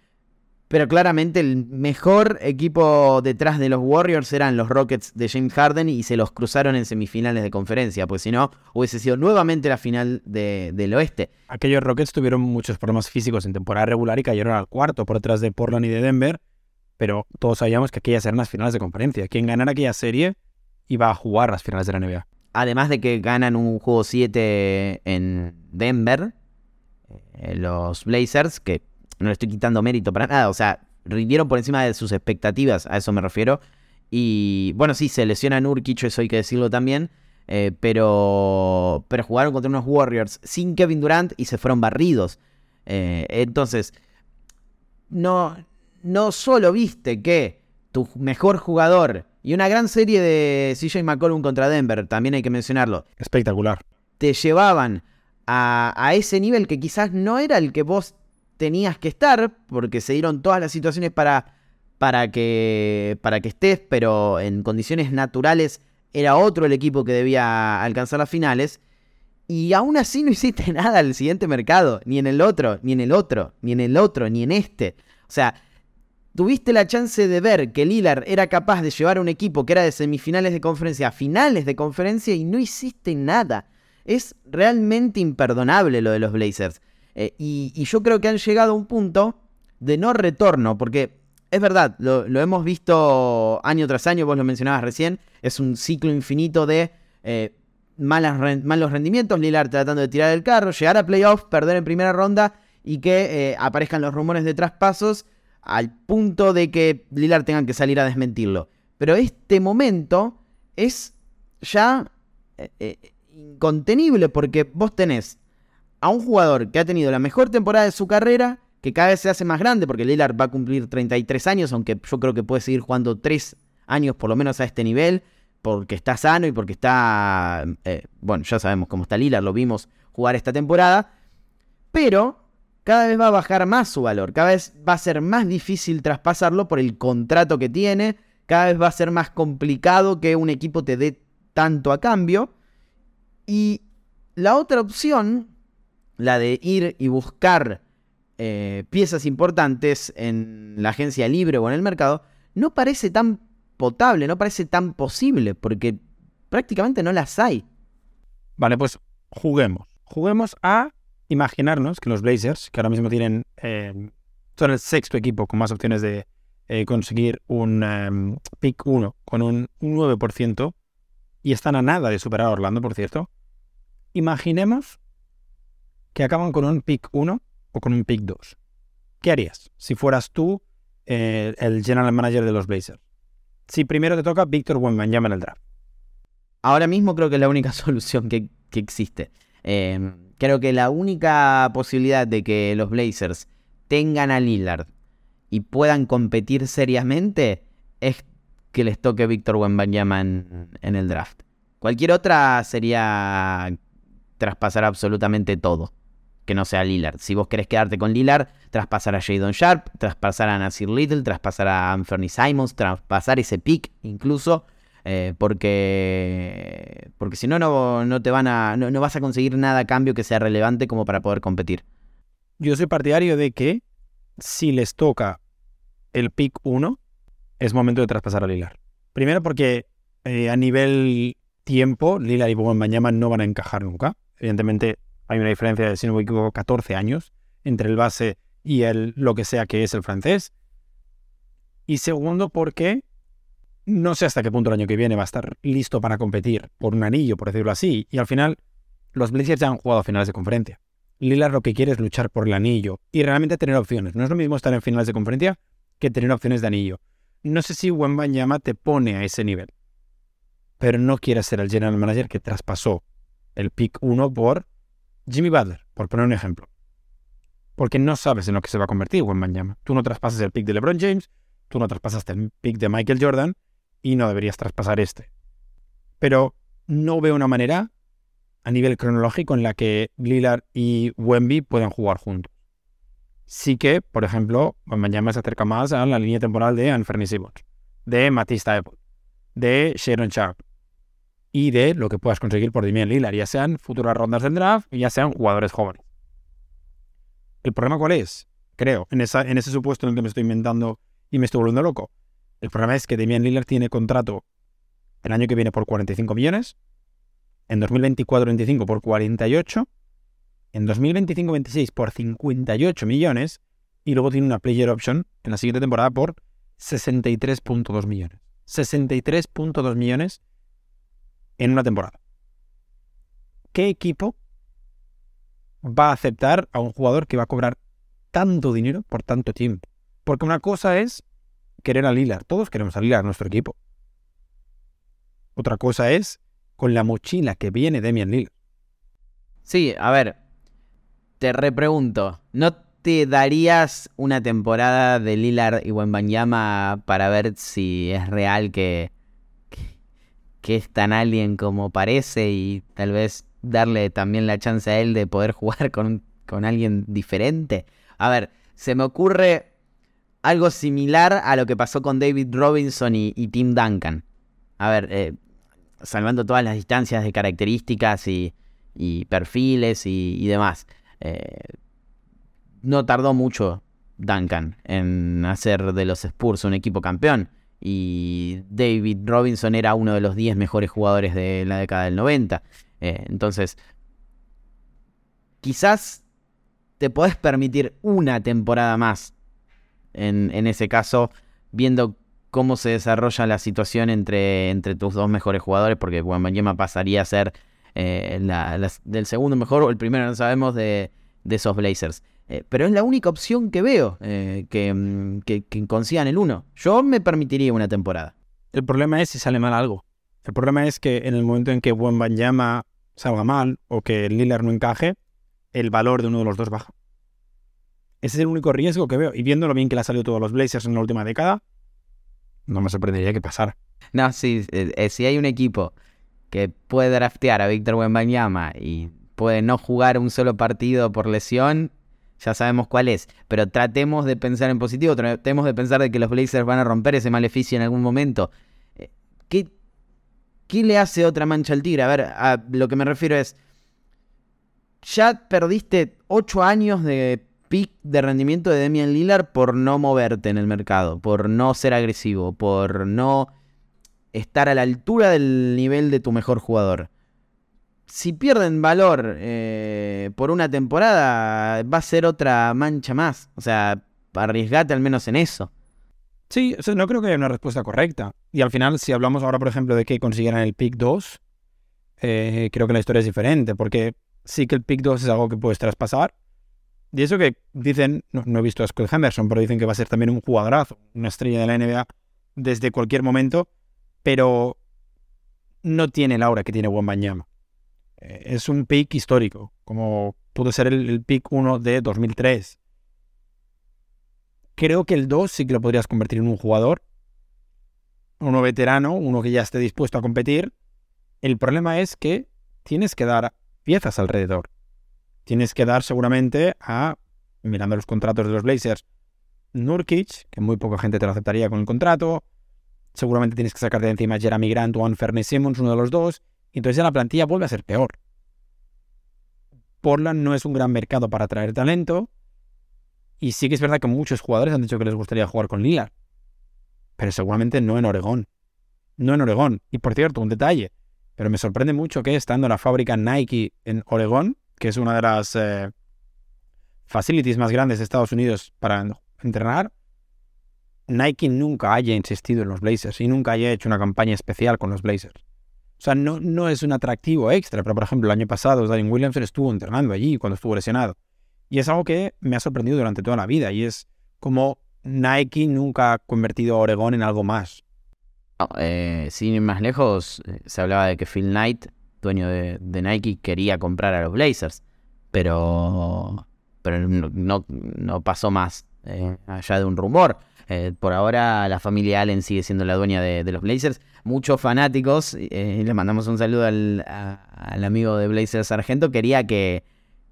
Pero claramente el mejor equipo detrás de los Warriors eran los Rockets de James Harden y se los cruzaron en semifinales de conferencia, pues si no, hubiese sido nuevamente la final del oeste. Aquellos Rockets tuvieron muchos problemas físicos en temporada regular y cayeron al cuarto por detrás de Portland y de Denver, pero todos sabíamos que aquellas eran las finales de conferencia. Quien ganara aquella serie iba a jugar las finales de la NBA. Además de que ganan un juego 7 en Denver, eh, los Blazers, que no le estoy quitando mérito para nada, o sea, rindieron por encima de sus expectativas, a eso me refiero. Y bueno, sí, se lesiona Nurkic, eso hay que decirlo también. Eh, pero, pero jugaron contra unos Warriors sin Kevin Durant y se fueron barridos. Eh, entonces, no, no solo viste que tu mejor jugador y una gran serie de CJ McCollum contra Denver, también hay que mencionarlo. Espectacular. Te llevaban a, a ese nivel que quizás no era el que vos tenías que estar, porque se dieron todas las situaciones para, para, que, para que estés, pero en condiciones naturales era otro el equipo que debía alcanzar las finales. Y aún así no hiciste nada al siguiente mercado, ni en el otro, ni en el otro, ni en el otro, ni en este. O sea, tuviste la chance de ver que Lillard era capaz de llevar a un equipo que era de semifinales de conferencia a finales de conferencia y no hiciste nada. Es realmente imperdonable lo de los Blazers. Eh, y, yo creo que han llegado a un punto de no retorno, porque es verdad, lo, hemos visto año tras año, vos lo mencionabas recién, es un ciclo infinito de eh, malos rendimientos, Lillard tratando de tirar el carro, llegar a playoffs, perder en primera ronda y que eh, aparezcan los rumores de traspasos al punto de que Lillard tenga que salir a desmentirlo. Pero este momento es ya incontenible porque vos tenés a un jugador que ha tenido la mejor temporada de su carrera, que cada vez se hace más grande, porque Lillard va a cumplir 33 años, aunque yo creo que puede seguir jugando 3 años por lo menos a este nivel, porque está sano y porque está, eh, bueno, ya sabemos cómo está Lillard, lo vimos jugar esta temporada, pero cada vez va a bajar más su valor, cada vez va a ser más difícil traspasarlo por el contrato que tiene, cada vez va a ser más complicado que un equipo te dé tanto a cambio, y la otra opción la de ir y buscar eh, piezas importantes en la agencia libre o en el mercado, no parece tan potable, no parece tan posible, porque prácticamente no las hay. Vale, pues juguemos. Juguemos a imaginarnos que los Blazers, que ahora mismo tienen, eh, son el sexto equipo con más opciones de eh, conseguir un em, pick 1 con un, un 9%, y están a nada de superar a Orlando, por cierto. Imaginemos que acaban con un pick 1 o con un pick 2. ¿Qué harías si fueras tú eh, el general manager de los Blazers? Si primero te toca Víctor Wembanyama en el draft. Ahora mismo creo que es la única solución que, existe. Em, creo que la única posibilidad de que los Blazers tengan a Lillard y puedan competir seriamente es que les toque Víctor Wembanyama en, en el draft. Cualquier otra sería traspasar absolutamente todo que no sea Lillard. Si vos querés quedarte con Lillard, traspasar a Jadon Sharp, traspasar a Nasir Little, traspasar a Anthony Simons, traspasar ese pick incluso. Eh, porque porque si no, no te van a. No, vas a conseguir nada a cambio que sea relevante como para poder competir. Yo soy partidario de que si les toca el pick 1, es momento de traspasar a Lillard. Primero porque eh, a nivel tiempo, Lillard y Mañana no van a encajar nunca. Evidentemente, hay una diferencia de, si no me equivoco, 14 años entre el base y el lo que sea que es el francés. Y segundo, porque no sé hasta qué punto el año que viene va a estar listo para competir por un anillo, por decirlo así. Y al final, los Blazers ya han jugado finales de conferencia. Lillard lo que quiere es luchar por el anillo y realmente tener opciones. No es lo mismo estar en finales de conferencia que tener opciones de anillo. No sé si Wembanyama te pone a ese nivel, pero no quiere ser el general manager que traspasó el pick 1 por Jimmy Butler, por poner un ejemplo. Porque no sabes en lo que se va a convertir Wembanyama. Tú no traspasas el pick de LeBron James, tú no traspasaste el pick de Michael Jordan y no deberías traspasar este. Pero no veo una manera a nivel cronológico en la que Lillard y Wemby puedan jugar juntos. Sí que, por ejemplo, Wembanyama se acerca más a la línea temporal de Anthony Simmons, de Matista Apple, de Sharon Sharp. Y de lo que puedas conseguir por Damian Lillard, ya sean futuras rondas del draft, ya sean jugadores jóvenes. ¿El problema cuál es? Creo, en, en ese supuesto en el que me estoy inventando y me estoy volviendo loco. El problema es que Damian Lillard tiene contrato el año que viene por 45 millones, en 2024-25 por 48, en 2025-26 por 58 millones y luego tiene una player option en la siguiente temporada por 63.2 millones. 63.2 millones en una temporada. ¿Qué equipo va a aceptar a un jugador que va a cobrar tanto dinero por tanto tiempo? Porque una cosa es querer a Lillard. Todos queremos a Lillard, nuestro equipo. Otra cosa es con la mochila que viene Demian Lillard. Sí, a ver, te repregunto, ¿no te darías una temporada de Lillard y Wembanyama para ver si es real que, que, es tan alguien como parece y tal vez darle también la chance a él de poder jugar con, con alguien diferente? A ver, se me ocurre algo similar a lo que pasó con David Robinson y, Tim Duncan. A ver, eh, salvando todas las distancias de características y, perfiles y, demás. Eh, no tardó mucho Duncan en hacer de los Spurs un equipo campeón. Y David Robinson era uno de los 10 mejores jugadores de la década del 90. Eh, entonces, quizás te podés permitir una temporada más en, en ese caso, viendo cómo se desarrolla la situación entre, entre tus dos mejores jugadores, porque Wembanyama pasaría a ser eh, del segundo mejor o el primero, no sabemos, de, esos Blazers. Eh, pero es la única opción que veo eh, mm, que, que, consigan el uno. Yo me permitiría una temporada. El problema es si sale mal algo. El problema es que en el momento en que Wembanyama salga mal o que Lillard no encaje, el valor de uno de los dos baja. Ese es el único riesgo que veo. Y viendo lo bien que le ha salido todos los Blazers en la última década, no me sorprendería que pasara. No, sí, eh, si hay un equipo que puede draftear a Víctor Wembanyama y puede no jugar un solo partido por lesión, ya sabemos cuál es. Pero tratemos de pensar en positivo, tratemos de pensar de que los Blazers van a romper ese maleficio en algún momento. Eh, ¿Qué, qué le hace otra mancha al tigre? A ver, a lo que me refiero es, ya perdiste ocho años de pick de rendimiento de Demian Lillard por no moverte en el mercado, por no ser agresivo, por no estar a la altura del nivel de tu mejor jugador. Si pierden valor eh, por una temporada, va a ser otra mancha más. O sea, arriesgate al menos en eso. Sí, no creo que haya una respuesta correcta. Y al final, si hablamos ahora, por ejemplo, de que consiguieran el pick 2, eh, creo que la historia es diferente, porque sí que el pick 2 es algo que puedes traspasar, y eso que dicen, no, he visto a Scott Henderson, pero dicen que va a ser también un jugadorazo, una estrella de la NBA desde cualquier momento, pero no tiene la aura que tiene Wembanyama. Eh, es un pick histórico, como pudo ser el, pick 1 de 2003. Creo que el 2 sí que lo podrías convertir en un jugador, uno veterano, uno que ya esté dispuesto a competir. El problema es que tienes que dar piezas alrededor tienes que dar seguramente a, mirando los contratos de los Blazers, Nurkic, que muy poca gente te lo aceptaría con el contrato. Seguramente tienes que sacarte de encima a Jeremy Grant o Anferny Simmons, uno de los dos. Entonces la plantilla vuelve a ser peor. Portland no es un gran mercado para atraer talento. Y sí que es verdad que muchos jugadores han dicho que les gustaría jugar con Lillard. Pero seguramente no en Oregón. No en Oregón. Y por cierto, un detalle. Pero me sorprende mucho que estando en la fábrica Nike en Oregón, que es una de las eh, facilities más grandes de Estados Unidos para entrenar, Nike nunca haya insistido en los Blazers y nunca haya hecho una campaña especial con los Blazers. O sea, no, no es un atractivo extra, pero por ejemplo, el año pasado Darian Williamson estuvo entrenando allí cuando estuvo lesionado. Y es algo que me ha sorprendido durante toda la vida y es como Nike nunca ha convertido a Oregón en algo más. Eh, sin ir más lejos, eh, se hablaba de que Phil Knight dueño de, Nike, quería comprar a los Blazers, pero, pero no, no pasó más eh, allá de un rumor. Eh, por ahora la familia Allen sigue siendo la dueña de, los Blazers. Muchos fanáticos, eh, le mandamos un saludo al, amigo de Blazers Sargento, quería que,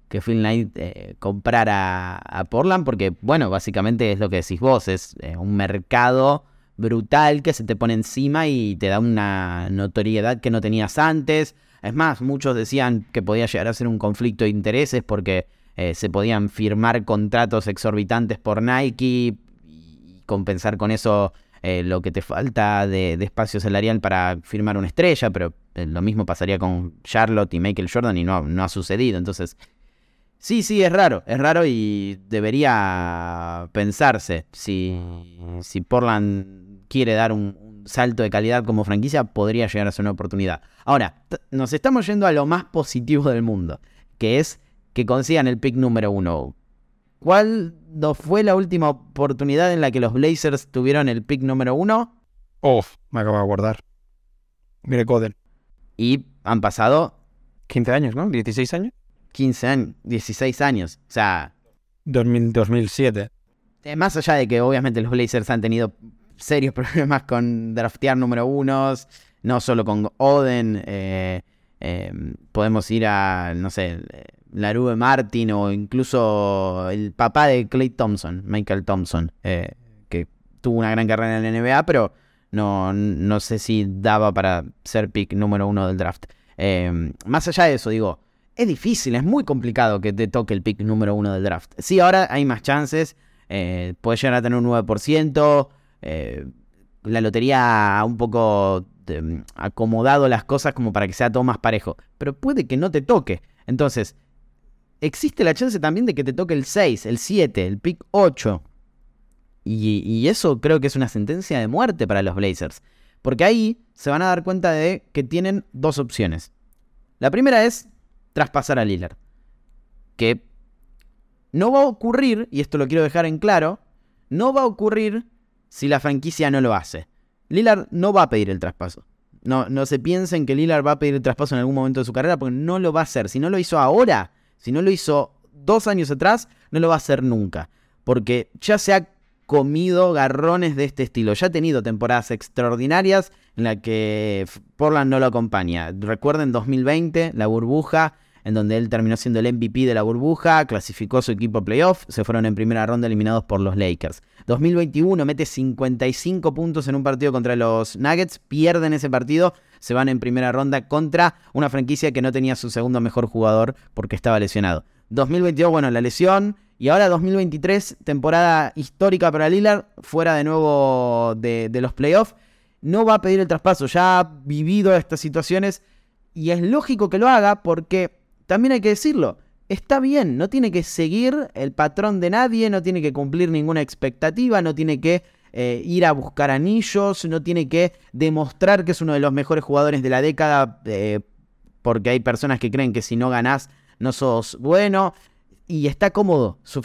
que Phil Knight comprara a Portland porque, bueno, básicamente es lo que decís vos, es un mercado brutal que se te pone encima y te da una notoriedad que no tenías antes. Es más, muchos decían que podía llegar a ser un conflicto de intereses porque eh, se podían firmar contratos exorbitantes por Nike y compensar con eso eh, lo que te falta de, espacio salarial para firmar una estrella, pero eh, lo mismo pasaría con Charlotte y Michael Jordan y no, no ha sucedido. Entonces, sí, sí, es raro, es raro y debería pensarse si, si Portland quiere dar un, salto de calidad como franquicia, podría llegar a ser una oportunidad. Ahora, nos estamos yendo a lo más positivo del mundo, que es que consigan el pick número uno. ¿Cuál no fue la última oportunidad en la que los Blazers tuvieron el pick número uno? Oh, me acabo de guardar. Mire Coden. Y han pasado 15 años, ¿no? 16 años. 15 años, 16 años. O sea... 2007. Eh, más allá de que obviamente los Blazers han tenido serios problemas con draftear número unos, no solo con Oden, eh, eh, podemos ir a, no sé, Larue Martin o incluso el papá de Clay Thompson, Michael Thompson, eh, que tuvo una gran carrera en la NBA, pero no, no sé si daba para ser pick número uno del draft. Eh, más allá de eso, digo, es difícil, es muy complicado que te toque el pick número uno del draft. Sí, ahora hay más chances, eh, puedes llegar a tener un 9%, la lotería un poco acomodado las cosas como para que sea todo más parejo, pero puede que no te toque. Entonces, existe la chance también de que te toque el 6, el 7, el pick 8. Y, eso creo que es una sentencia de muerte para los Blazers. Porque ahí se van a dar cuenta de que tienen dos opciones. La primera es traspasar a Lillard. Que no va a ocurrir, y esto lo quiero dejar en claro, no va a ocurrir si la franquicia no lo hace. Lillard no va a pedir el traspaso. No, no se piensen que Lillard va a pedir el traspaso en algún momento de su carrera porque no lo va a hacer. Si no lo hizo ahora, si no lo hizo dos años atrás, no lo va a hacer nunca. Porque ya se ha comido garrones de este estilo. Ya ha tenido temporadas extraordinarias en las que Portland no lo acompaña. Recuerden 2020, la burbuja, en donde él terminó siendo el MVP de la burbuja, clasificó su equipo a playoff, se fueron en primera ronda eliminados por los Lakers. 2021 mete 55 puntos en un partido contra los Nuggets, pierden ese partido, se van en primera ronda contra una franquicia que no tenía su segundo mejor jugador porque estaba lesionado. 2022, bueno, la lesión. Y ahora 2023, temporada histórica para Lillard, fuera de nuevo de, de los playoffs. No va a pedir el traspaso, ya ha vivido estas situaciones y es lógico que lo haga porque también hay que decirlo, está bien, no tiene que seguir el patrón de nadie, no tiene que cumplir ninguna expectativa, no tiene que eh, ir a buscar anillos, no tiene que demostrar que es uno de los mejores jugadores de la década, eh, porque hay personas que creen que si no ganás no sos bueno, y está cómodo, su,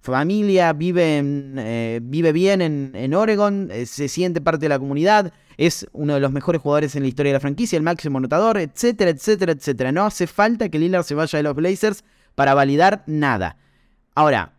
familia vive, eh, vive bien en, en Oregon, se siente parte de la comunidad, es uno de los mejores jugadores en la historia de la franquicia, el máximo anotador, etcétera, etcétera, etcétera. No hace falta que Lillard se vaya de los Blazers para validar nada. Ahora,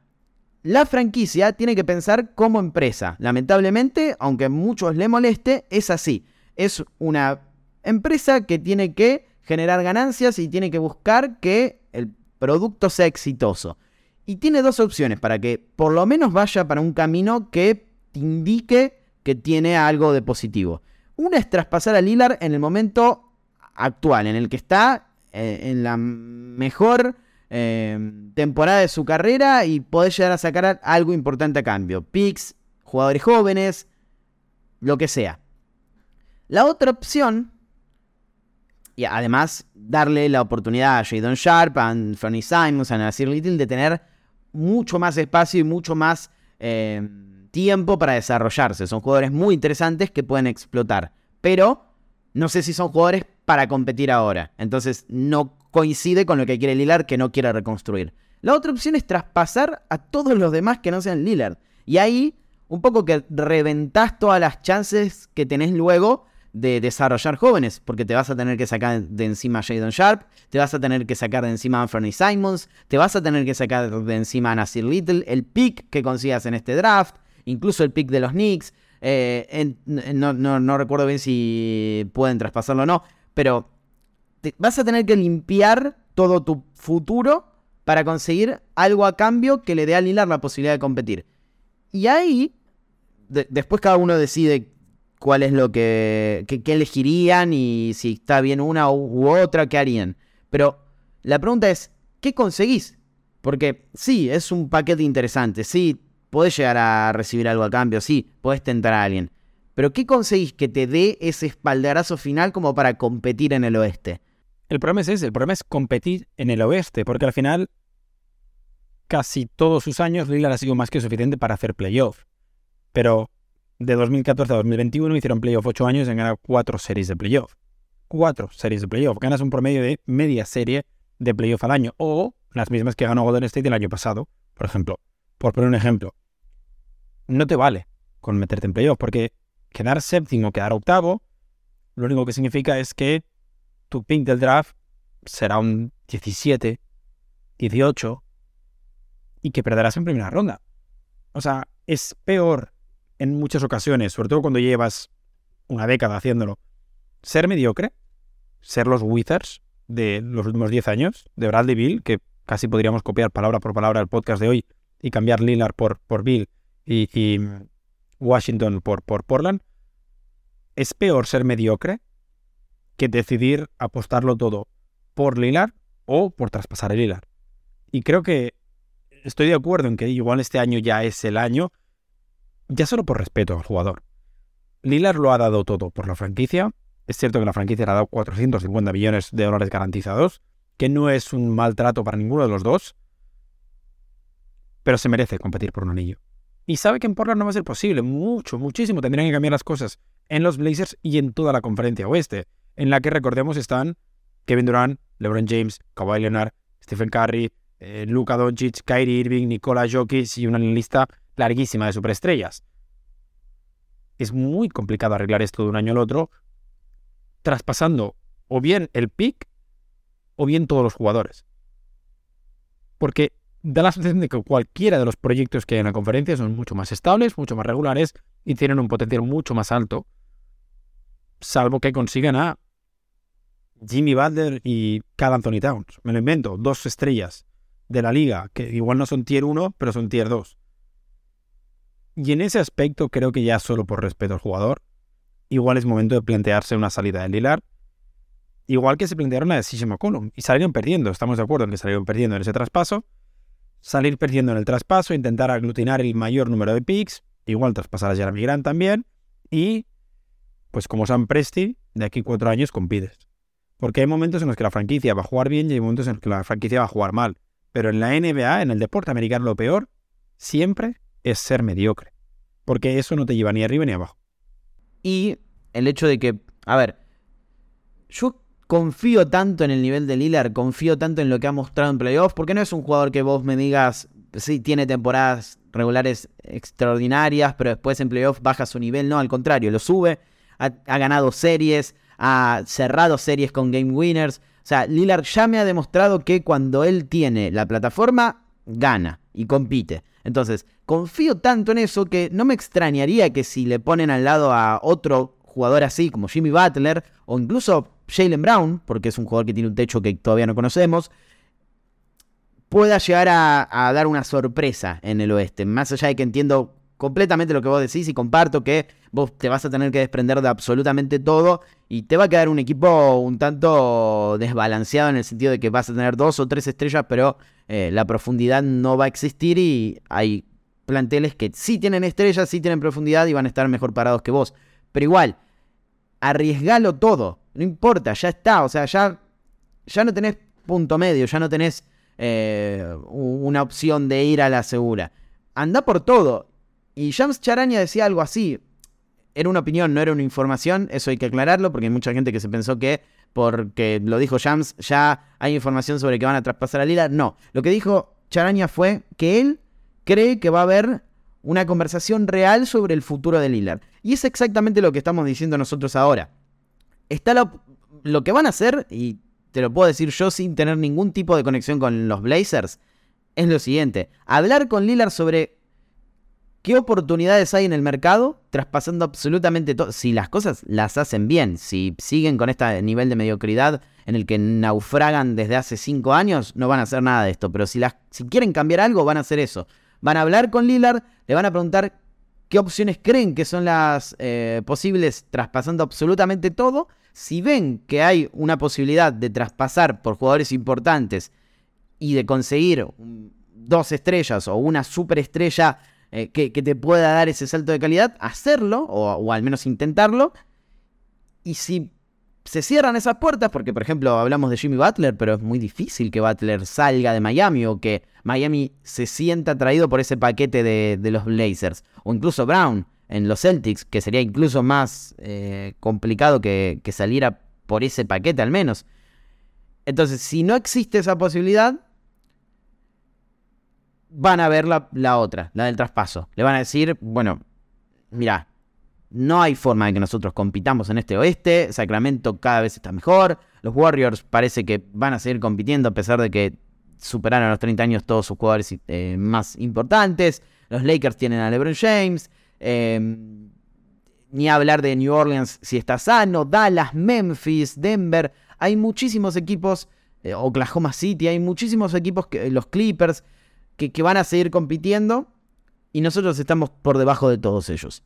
la franquicia tiene que pensar como empresa. Lamentablemente, aunque a muchos le moleste, es así. Es una empresa que tiene que generar ganancias y tiene que buscar que el producto sea exitoso. Y tiene dos opciones para que por lo menos vaya para un camino que te indique que tiene algo de positivo. Una es traspasar a Lillard en el momento actual, en el que está eh, en la mejor eh, temporada de su carrera y poder llegar a sacar algo importante a cambio. Picks, jugadores jóvenes, lo que sea. La otra opción, y además darle la oportunidad a Jadon Sharp, a Anthony Simons, a Nasir Little de tener mucho más espacio y mucho más eh, tiempo para desarrollarse. Son jugadores muy interesantes que pueden explotar. Pero no sé si son jugadores para competir ahora. Entonces no coincide con lo que quiere Lillard que no quiere reconstruir. La otra opción es traspasar a todos los demás que no sean Lillard. Y ahí un poco que reventás todas las chances que tenés luego de desarrollar jóvenes, porque te vas a tener que sacar de encima a Jadon Sharp, te vas a tener que sacar de encima a Anthony Simons, te vas a tener que sacar de encima a Nasir Little, el pick que consigas en este draft, incluso el pick de los Knicks. Eh, no, recuerdo bien si pueden traspasarlo o no, pero vas a tener que limpiar todo tu futuro para conseguir algo a cambio que le dé a Lillard la posibilidad de competir. Y ahí después cada uno decide cuál es lo que, que, elegirían y si está bien una u, otra, qué harían. Pero la pregunta es, ¿qué conseguís? Porque sí, es un paquete interesante, sí, podés llegar a recibir algo a cambio, sí, podés tentar a alguien. Pero ¿qué conseguís que te dé ese espaldarazo final como para competir en el oeste? El problema es ese, el problema es competir en el oeste, porque al final casi todos sus años Lillard ha sido más que suficiente para hacer playoff. Pero de 2014 a 2021 hicieron playoff 8 años y han ganado 4 series de playoff. 4 series de playoff. Ganas un promedio de media serie de playoff al año. O las mismas que ganó Golden State el año pasado, por ejemplo. Por poner un ejemplo. No te vale con meterte en playoff porque quedar séptimo, quedar octavo, lo único que significa es que tu pick del draft será un 17, 18 y que perderás en primera ronda. O sea, es peor en muchas ocasiones, sobre todo cuando llevas una década haciéndolo, ser mediocre, ser los Wizards de los últimos 10 años, de Bradley Bill, que casi podríamos copiar palabra por palabra el podcast de hoy y cambiar Lillard por, por Bill y, y Washington por, por Portland, es peor ser mediocre que decidir apostarlo todo por Lillard o por traspasar a Lillard. Y creo que estoy de acuerdo en que igual este año ya es el año, ya solo por respeto al jugador. Lillard lo ha dado todo por la franquicia. Es cierto que la franquicia le ha dado 450 millones de dólares garantizados, que no es un maltrato para ninguno de los dos, pero se merece competir por un anillo. Y sabe que en Portland no va a ser posible, mucho, muchísimo. Tendrían que cambiar las cosas en los Blazers y en toda la conferencia oeste, en la que recordemos están Kevin Durant, LeBron James, Kawhi Leonard, Stephen Curry, eh, Luka Doncic, Kyrie Irving, Nikola Jokic y una lista larguísima de superestrellas. Es muy complicado arreglar esto de un año al otro, traspasando o bien el pick o bien todos los jugadores. Porque da la sensación de que cualquiera de los proyectos que hay en la conferencia son mucho más estables, mucho más regulares y tienen un potencial mucho más alto, salvo que consigan a Jimmy Butler y Cal Anthony Towns. Me lo invento, dos estrellas de la liga, que igual no son tier 1, pero son tier 2. Y en ese aspecto creo que ya solo por respeto al jugador, igual es momento de plantearse una salida de Lilar. Igual que se plantearon la de CJ McCollum y salieron perdiendo, estamos de acuerdo en que salieron perdiendo en ese traspaso, salir perdiendo en el traspaso, intentar aglutinar el mayor número de picks, igual traspasar a Jeremy Grant también, y pues como Sam Presti, de aquí cuatro años compites. Porque hay momentos en los que la franquicia va a jugar bien y hay momentos en los que la franquicia va a jugar mal. Pero en la NBA, en el deporte americano, lo peor siempre es ser mediocre. Porque eso no te lleva ni arriba ni abajo. Y el hecho de que, a ver, yo confío tanto en el nivel de Lillard, confío tanto en lo que ha mostrado en playoffs, porque no es un jugador que vos me digas, sí, tiene temporadas regulares extraordinarias, pero después en playoffs baja su nivel. No, al contrario, lo sube, ha, ganado series, ha cerrado series con game winners. O sea, Lillard ya me ha demostrado que cuando él tiene la plataforma, gana y compite. Entonces, confío tanto en eso que no me extrañaría que si le ponen al lado a otro jugador así como Jimmy Butler o incluso Jalen Brown, porque es un jugador que tiene un techo que todavía no conocemos, pueda llegar a, dar una sorpresa en el oeste. Más allá de que entiendo completamente lo que vos decís y comparto que vos te vas a tener que desprender de absolutamente todo y te va a quedar un equipo un tanto desbalanceado en el sentido de que vas a tener dos o tres estrellas, pero eh, la profundidad no va a existir y hay planteles que sí tienen estrellas, sí tienen profundidad y van a estar mejor parados que vos. Pero igual, arriesgalo todo. No importa, ya está. O sea, ya, ya no tenés punto medio, ya no tenés eh, una opción de ir a la segura. Anda por todo. Y James Charaña decía algo así. Era una opinión, no era una información. Eso hay que aclararlo porque hay mucha gente que se pensó que porque lo dijo James ya hay información sobre que van a traspasar a Lila. No, lo que dijo Charaña fue que él cree que va a haber una conversación real sobre el futuro de Lillard. Y es exactamente lo que estamos diciendo nosotros ahora. Está lo, que van a hacer, y te lo puedo decir yo sin tener ningún tipo de conexión con los Blazers, es lo siguiente. Hablar con Lillard sobre qué oportunidades hay en el mercado, traspasando absolutamente todo. Si las cosas las hacen bien, si siguen con este nivel de mediocridad en el que naufragan desde hace cinco años, no van a hacer nada de esto. Pero si, las, si quieren cambiar algo, van a hacer eso. Van a hablar con Lillard, le van a preguntar qué opciones creen que son las eh, posibles traspasando absolutamente todo. Si ven que hay una posibilidad de traspasar por jugadores importantes y de conseguir dos estrellas o una superestrella eh, que, que, te pueda dar ese salto de calidad, hacerlo o, al menos intentarlo. Y si se cierran esas puertas, porque por ejemplo hablamos de Jimmy Butler, pero es muy difícil que Butler salga de Miami o que Miami se sienta atraído por ese paquete de, los Blazers. O incluso Brown en los Celtics, que sería incluso más eh, complicado que, saliera por ese paquete al menos. Entonces, si no existe esa posibilidad, van a ver la, la otra, la del traspaso. Le van a decir, bueno, mira, no hay forma de que nosotros compitamos en este oeste. Sacramento cada vez está mejor. Los Warriors parece que van a seguir compitiendo a pesar de que superaron a los 30 años todos sus jugadores eh, más importantes. Los Lakers tienen a LeBron James. Em, ni hablar de New Orleans si está sano. Dallas, Memphis, Denver. Hay muchísimos equipos. Eh, Oklahoma City. Hay muchísimos equipos, que, los Clippers, que, van a seguir compitiendo. Y nosotros estamos por debajo de todos ellos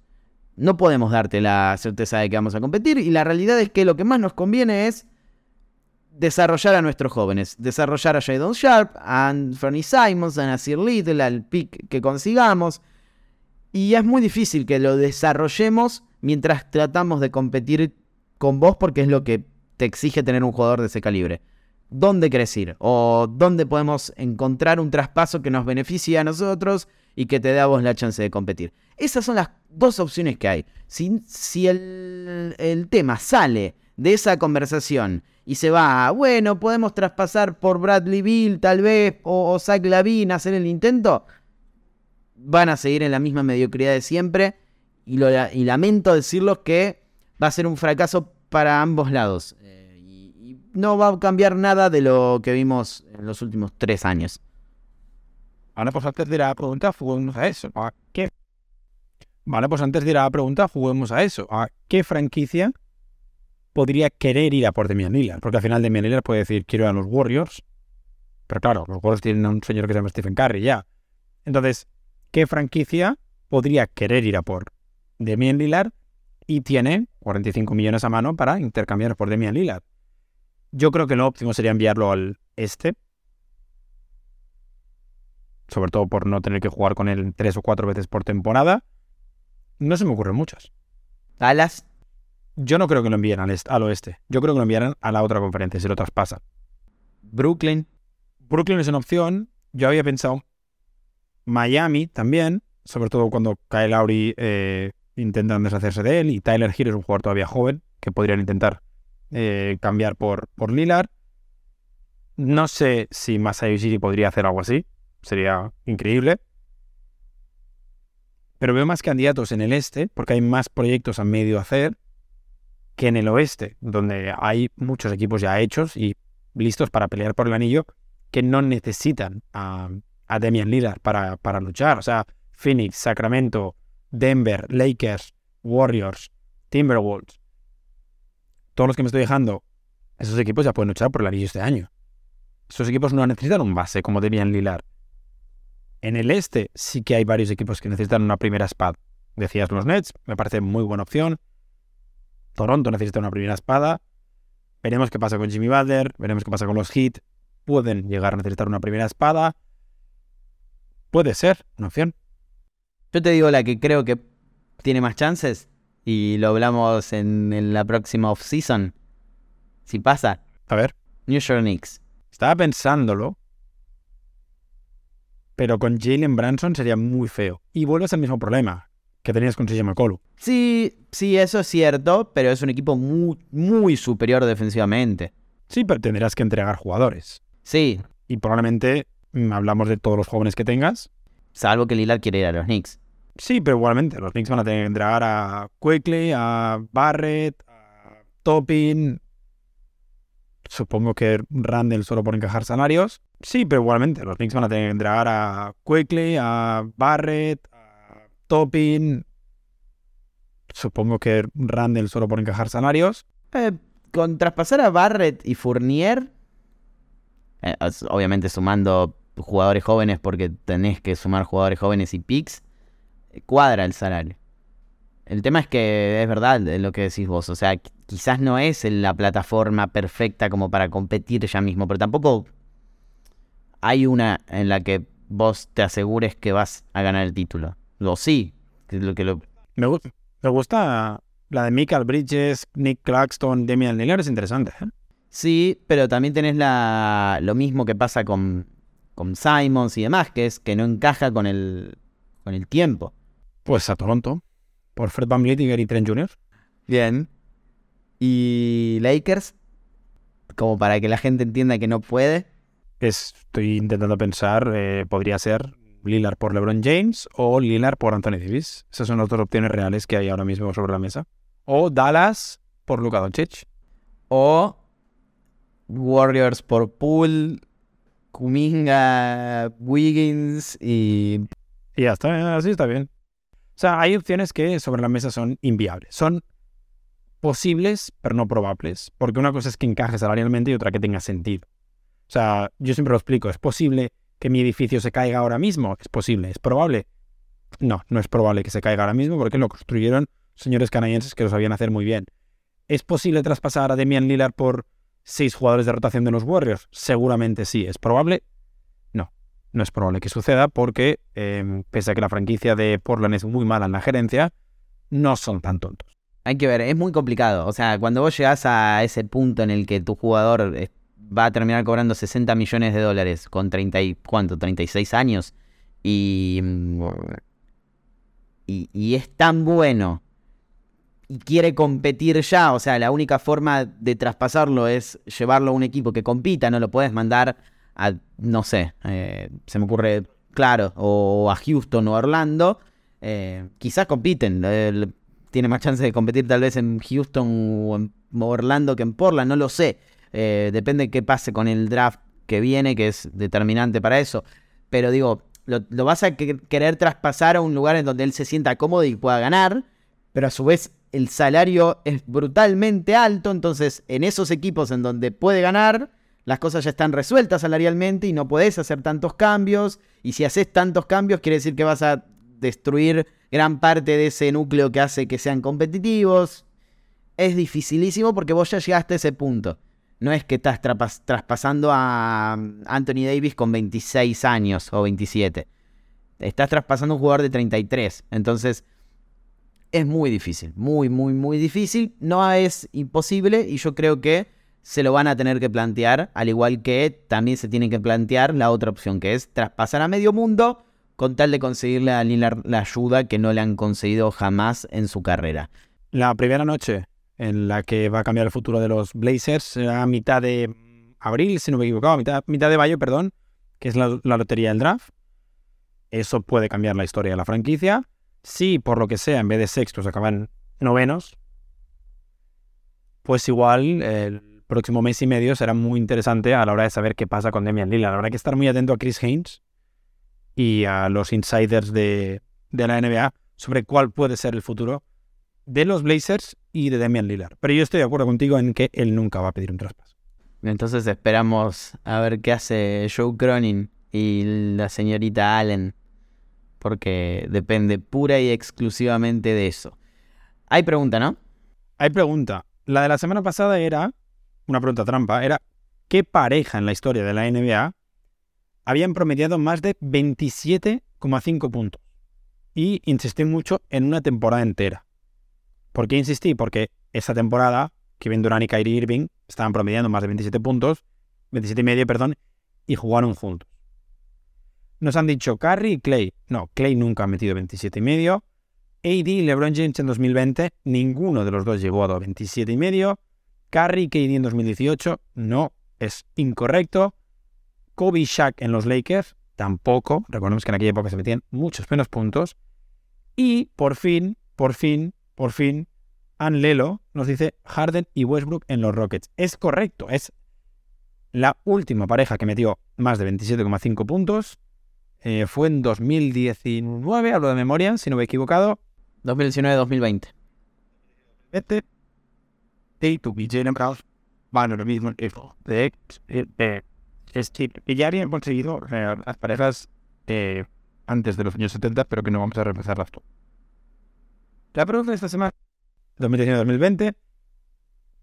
no podemos darte la certeza de que vamos a competir y la realidad es que lo que más nos conviene es desarrollar a nuestros jóvenes, desarrollar a Jadon Sharp, a Anthony Simons, a Nasir Little, al pick que consigamos. Y es muy difícil que lo desarrollemos mientras tratamos de competir con vos porque es lo que te exige tener un jugador de ese calibre. ¿Dónde querés ir? ¿O dónde podemos encontrar un traspaso que nos beneficie a nosotros y que te dé a vos la chance de competir? Esas son las dos opciones que hay. Si, si el, tema sale de esa conversación y se va, bueno, podemos traspasar por Bradley Bill tal vez, o, Zach Lavin, hacer el intento, van a seguir en la misma mediocridad de siempre. Y, lo, y lamento decirlo que va a ser un fracaso para ambos lados. No va a cambiar nada de lo que vimos en los últimos tres años. Ahora, pues antes de la pregunta, fuimos a eso. ¿Qué Vale, pues antes de ir a la pregunta, juguemos a eso. ¿A qué franquicia podría querer ir a por Demian Lillard? Porque al final Demian Lillard puede decir, quiero ir a los Warriors. Pero claro, los Warriors tienen a un señor que se llama Stephen Curry ya. Entonces, ¿qué franquicia podría querer ir a por Demian Lillard y tiene 45 millones a mano para intercambiar por Demian Lillard? Yo creo que lo óptimo sería enviarlo al este. Sobre todo por no tener que jugar con él tres o cuatro veces por temporada. No se me ocurren muchas. Dallas. Yo no creo que lo envíen al, al oeste. Yo creo que lo enviarán a la otra conferencia si lo traspasan. Brooklyn. Brooklyn es una opción. Yo había pensado Miami también, sobre todo cuando Kyle Lowry eh, intentan deshacerse de él y Tyler Hill es un jugador todavía joven que podrían intentar eh, cambiar por, por Lillard. No sé si Masai Ujiri podría hacer algo así. Sería increíble. Pero veo más candidatos en el este, porque hay más proyectos a medio hacer, que en el oeste, donde hay muchos equipos ya hechos y listos para pelear por el anillo, que no necesitan a, Demian Lillard para, para luchar. O sea, Phoenix, Sacramento, Denver, Lakers, Warriors, Timberwolves. Todos los que me estoy dejando, esos equipos ya pueden luchar por el anillo este año. Esos equipos no necesitan un base como Demian Lillard. En el este sí que hay varios equipos que necesitan una primera espada. Decías los Nets, me parece muy buena opción. Toronto necesita una primera espada. Veremos qué pasa con Jimmy Butler, veremos qué pasa con los Heat. Pueden llegar a necesitar una primera espada. Puede ser una opción. Yo te digo la que creo que tiene más chances y lo hablamos en, en la próxima off-season. Si pasa. A ver. New York Knicks. Estaba pensándolo pero con Jalen Branson sería muy feo. Y vuelves al mismo problema que tenías con CJ McCollum. Sí, sí, eso es cierto, pero es un equipo muy, muy superior defensivamente. Sí, pero tendrás que entregar jugadores. Sí. Y probablemente mm, hablamos de todos los jóvenes que tengas. Salvo que Lillard quiere ir a los Knicks. Sí, pero igualmente, los Knicks van a tener que entregar a Quickly, a Barrett, a Toppin. Supongo que Randall solo por encajar salarios. Sí, pero igualmente, los Knicks van a tener que entregar a Quickly, a Barrett, a Toppin. Supongo que Randall solo por encajar salarios. Eh, con traspasar a Barrett y Fournier, eh, obviamente sumando jugadores jóvenes porque tenés que sumar jugadores jóvenes y picks, cuadra el salario. El tema es que es verdad lo que decís vos, o sea, quizás no es la plataforma perfecta como para competir ya mismo, pero tampoco hay una en la que vos te asegures que vas a ganar el título. Lo sí, que lo que lo... Me, me gusta la de Michael Bridges, Nick Claxton, Damian Lillard, es interesante. ¿eh? Sí, pero también tenés la, lo mismo que pasa con, con Simons y demás, que es que no encaja con el, con el tiempo. Pues a Toronto, por Fred Van y Gary Trent Jr. Bien. ¿Y Lakers? Como para que la gente entienda que no puede. Estoy intentando pensar, eh, podría ser Lillard por LeBron James o Lillard por Anthony Davis. Esas son las dos opciones reales que hay ahora mismo sobre la mesa. O Dallas por Luka Doncic. O Warriors por Poole, Kuminga, Wiggins y... Y ya está, así está bien. Sea, hay opciones que sobre la mesa son inviables. Son posibles, pero no probables. Porque una cosa es que encaje salarialmente y otra que tenga sentido. O sea, yo siempre lo explico. ¿Es posible que mi edificio se caiga ahora mismo? Es posible. ¿Es probable? No, no es probable que se caiga ahora mismo porque lo construyeron señores canadienses que lo sabían hacer muy bien. ¿Es posible traspasar a Demian Lillard por seis jugadores de rotación de los Warriors? Seguramente sí. ¿Es probable? No, es probable que suceda porque, em, pese a que la franquicia de Portland es muy mala en la gerencia, no son tan tontos. Hay que ver, es muy complicado. O sea, cuando vos llegás a ese punto en el que tu jugador va a terminar cobrando 60 millones de dólares con 30 y, ¿cuánto? 36 años. Mm, y, y es tan bueno y quiere competir ya, o sea, la única forma de traspasarlo es llevarlo a un equipo que compita, no lo puedes mandar no sé, eh, se me ocurre, claro, o a Houston o Orlando, eh, quizás compiten, tiene más chance de competir tal vez en Houston o en Orlando que en Portland, no lo sé, eh, depende de qué pase con el draft que viene, que es determinante para eso, pero digo, lo vas a querer traspasar a un lugar en donde él se sienta cómodo y pueda ganar, pero a su vez el salario es brutalmente alto, entonces en esos equipos en donde puede ganar, las cosas ya están resueltas salarialmente y no puedes hacer tantos cambios, y si haces tantos cambios quiere decir que vas a destruir gran parte de ese núcleo que hace que sean competitivos. Es dificilísimo porque vos ya llegaste a ese punto. No es que estás traspasando a Anthony Davis con 26 años o 27. Estás traspasando a un jugador de 33. Entonces, es muy difícil, muy, muy, muy difícil. No es imposible y yo creo que se lo van a tener que plantear, al igual que también se tiene que plantear la otra opción, que es traspasar a medio mundo con tal de conseguirle a Lillard la ayuda que no le han conseguido jamás en su carrera. La primera noche en la que va a cambiar el futuro de los Blazers será a mitad de abril, si no me equivoco, a mitad, de mayo, perdón, que es la, lotería del draft. Eso puede cambiar la historia de la franquicia. Si por lo que sea, en vez de sextos acaban novenos, pues igual el próximo mes y medio será muy interesante a la hora de saber qué pasa con Demian Lillard. Habrá que estar muy atento a Chris Haynes y a los insiders de, de la NBA sobre cuál puede ser el futuro de los Blazers y de Demian Lillard. Pero yo estoy de acuerdo contigo en que él nunca va a pedir un traspaso. Entonces esperamos a ver qué hace Joe Cronin y la señorita Allen porque depende pura y exclusivamente de eso. Hay pregunta, ¿no? Hay pregunta. La de la semana pasada era, una pregunta trampa, era ¿qué pareja en la historia de la NBA habían promediado más de 27,5 puntos? Y insistí mucho en una temporada entera. ¿Por qué insistí? Porque esa temporada, Kevin Durant y Kyrie Irving estaban promediando más de 27 puntos, 27 y perdón, y jugaron juntos. Nos han dicho Curry y Clay. No, Clay nunca ha metido 27 y medio. AD y LeBron James en 2020, ninguno de los dos llegó a 27 y medio. Curry y KD en 2018, no, es incorrecto. Kobe y Shaq en los Lakers, tampoco. Recordemos que en aquella época se metían muchos menos puntos. Y por fin, por fin, por fin, Ann Lelo nos dice Harden y Westbrook en los Rockets. Es correcto, es la última pareja que metió más de 27,5 puntos. Eh, fue en 2019, hablo de memoria, si no me he equivocado. 2019-2020. Este. Y tu Jalen Brown van lo mismo. De, de, es que ya habían conseguido eh, las parejas eh, antes de los años 70, pero que no vamos a repasarlas todas. La pregunta de esta semana, 2019-2020,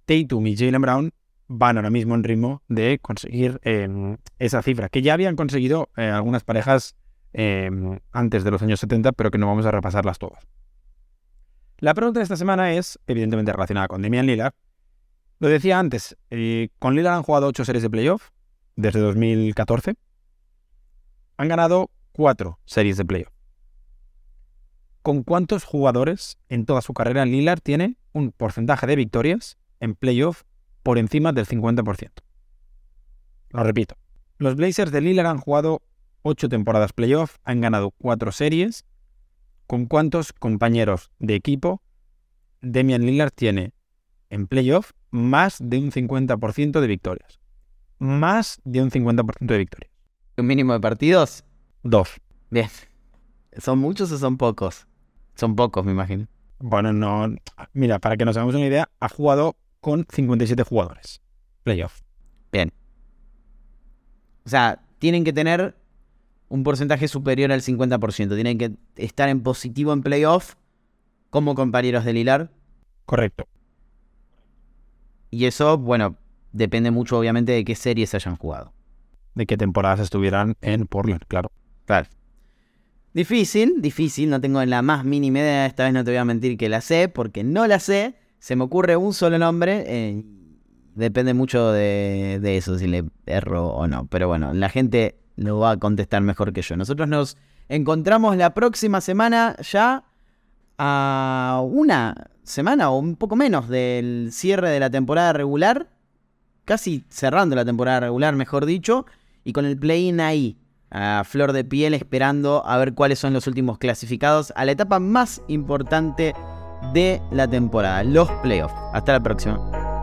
Tatum y Jalen Brown van ahora mismo en ritmo de conseguir em, esa cifra, que ya habían conseguido eh, algunas parejas em, antes de los años 70, pero que no vamos a repasarlas todas. La pregunta de esta semana es, evidentemente, relacionada con Damian Lillard. Lo decía antes, eh, con Lillard han jugado 8 series de playoff desde 2014. Han ganado 4 series de playoff. ¿Con cuántos jugadores en toda su carrera Lillard tiene un porcentaje de victorias en playoff por encima del 50%. Lo repito. Los Blazers de Lillard han jugado 8 temporadas playoff, han ganado 4 series. ¿Con cuántos compañeros de equipo Demian Lillard tiene en playoff más de un 50% de victorias? Más de un 50% de victorias. ¿Un mínimo de partidos? Dos. Bien. ¿Son muchos o son pocos? Son pocos, me imagino. Bueno, no. Mira, para que nos hagamos una idea, ha jugado con 57 jugadores. Playoff. Bien. O sea, tienen que tener un porcentaje superior al 50%. Tienen que estar en positivo en playoff como compañeros de Lilar. Correcto. Y eso, bueno, depende mucho obviamente de qué series hayan jugado. De qué temporadas estuvieran en Portland, claro. Claro. Difícil, difícil, no tengo la más mínima idea, esta vez no te voy a mentir que la sé, porque no la sé, se me ocurre un solo nombre. Eh, depende mucho de, eso, si le erro o no. Pero bueno, la gente lo va a contestar mejor que yo. Nosotros nos encontramos la próxima semana ya a una semana o un poco menos del cierre de la temporada regular. Casi cerrando la temporada regular, mejor dicho. Y con el play-in ahí, a flor de piel, esperando a ver cuáles son los últimos clasificados a la etapa más importante de la temporada, los playoffs. Hasta la próxima.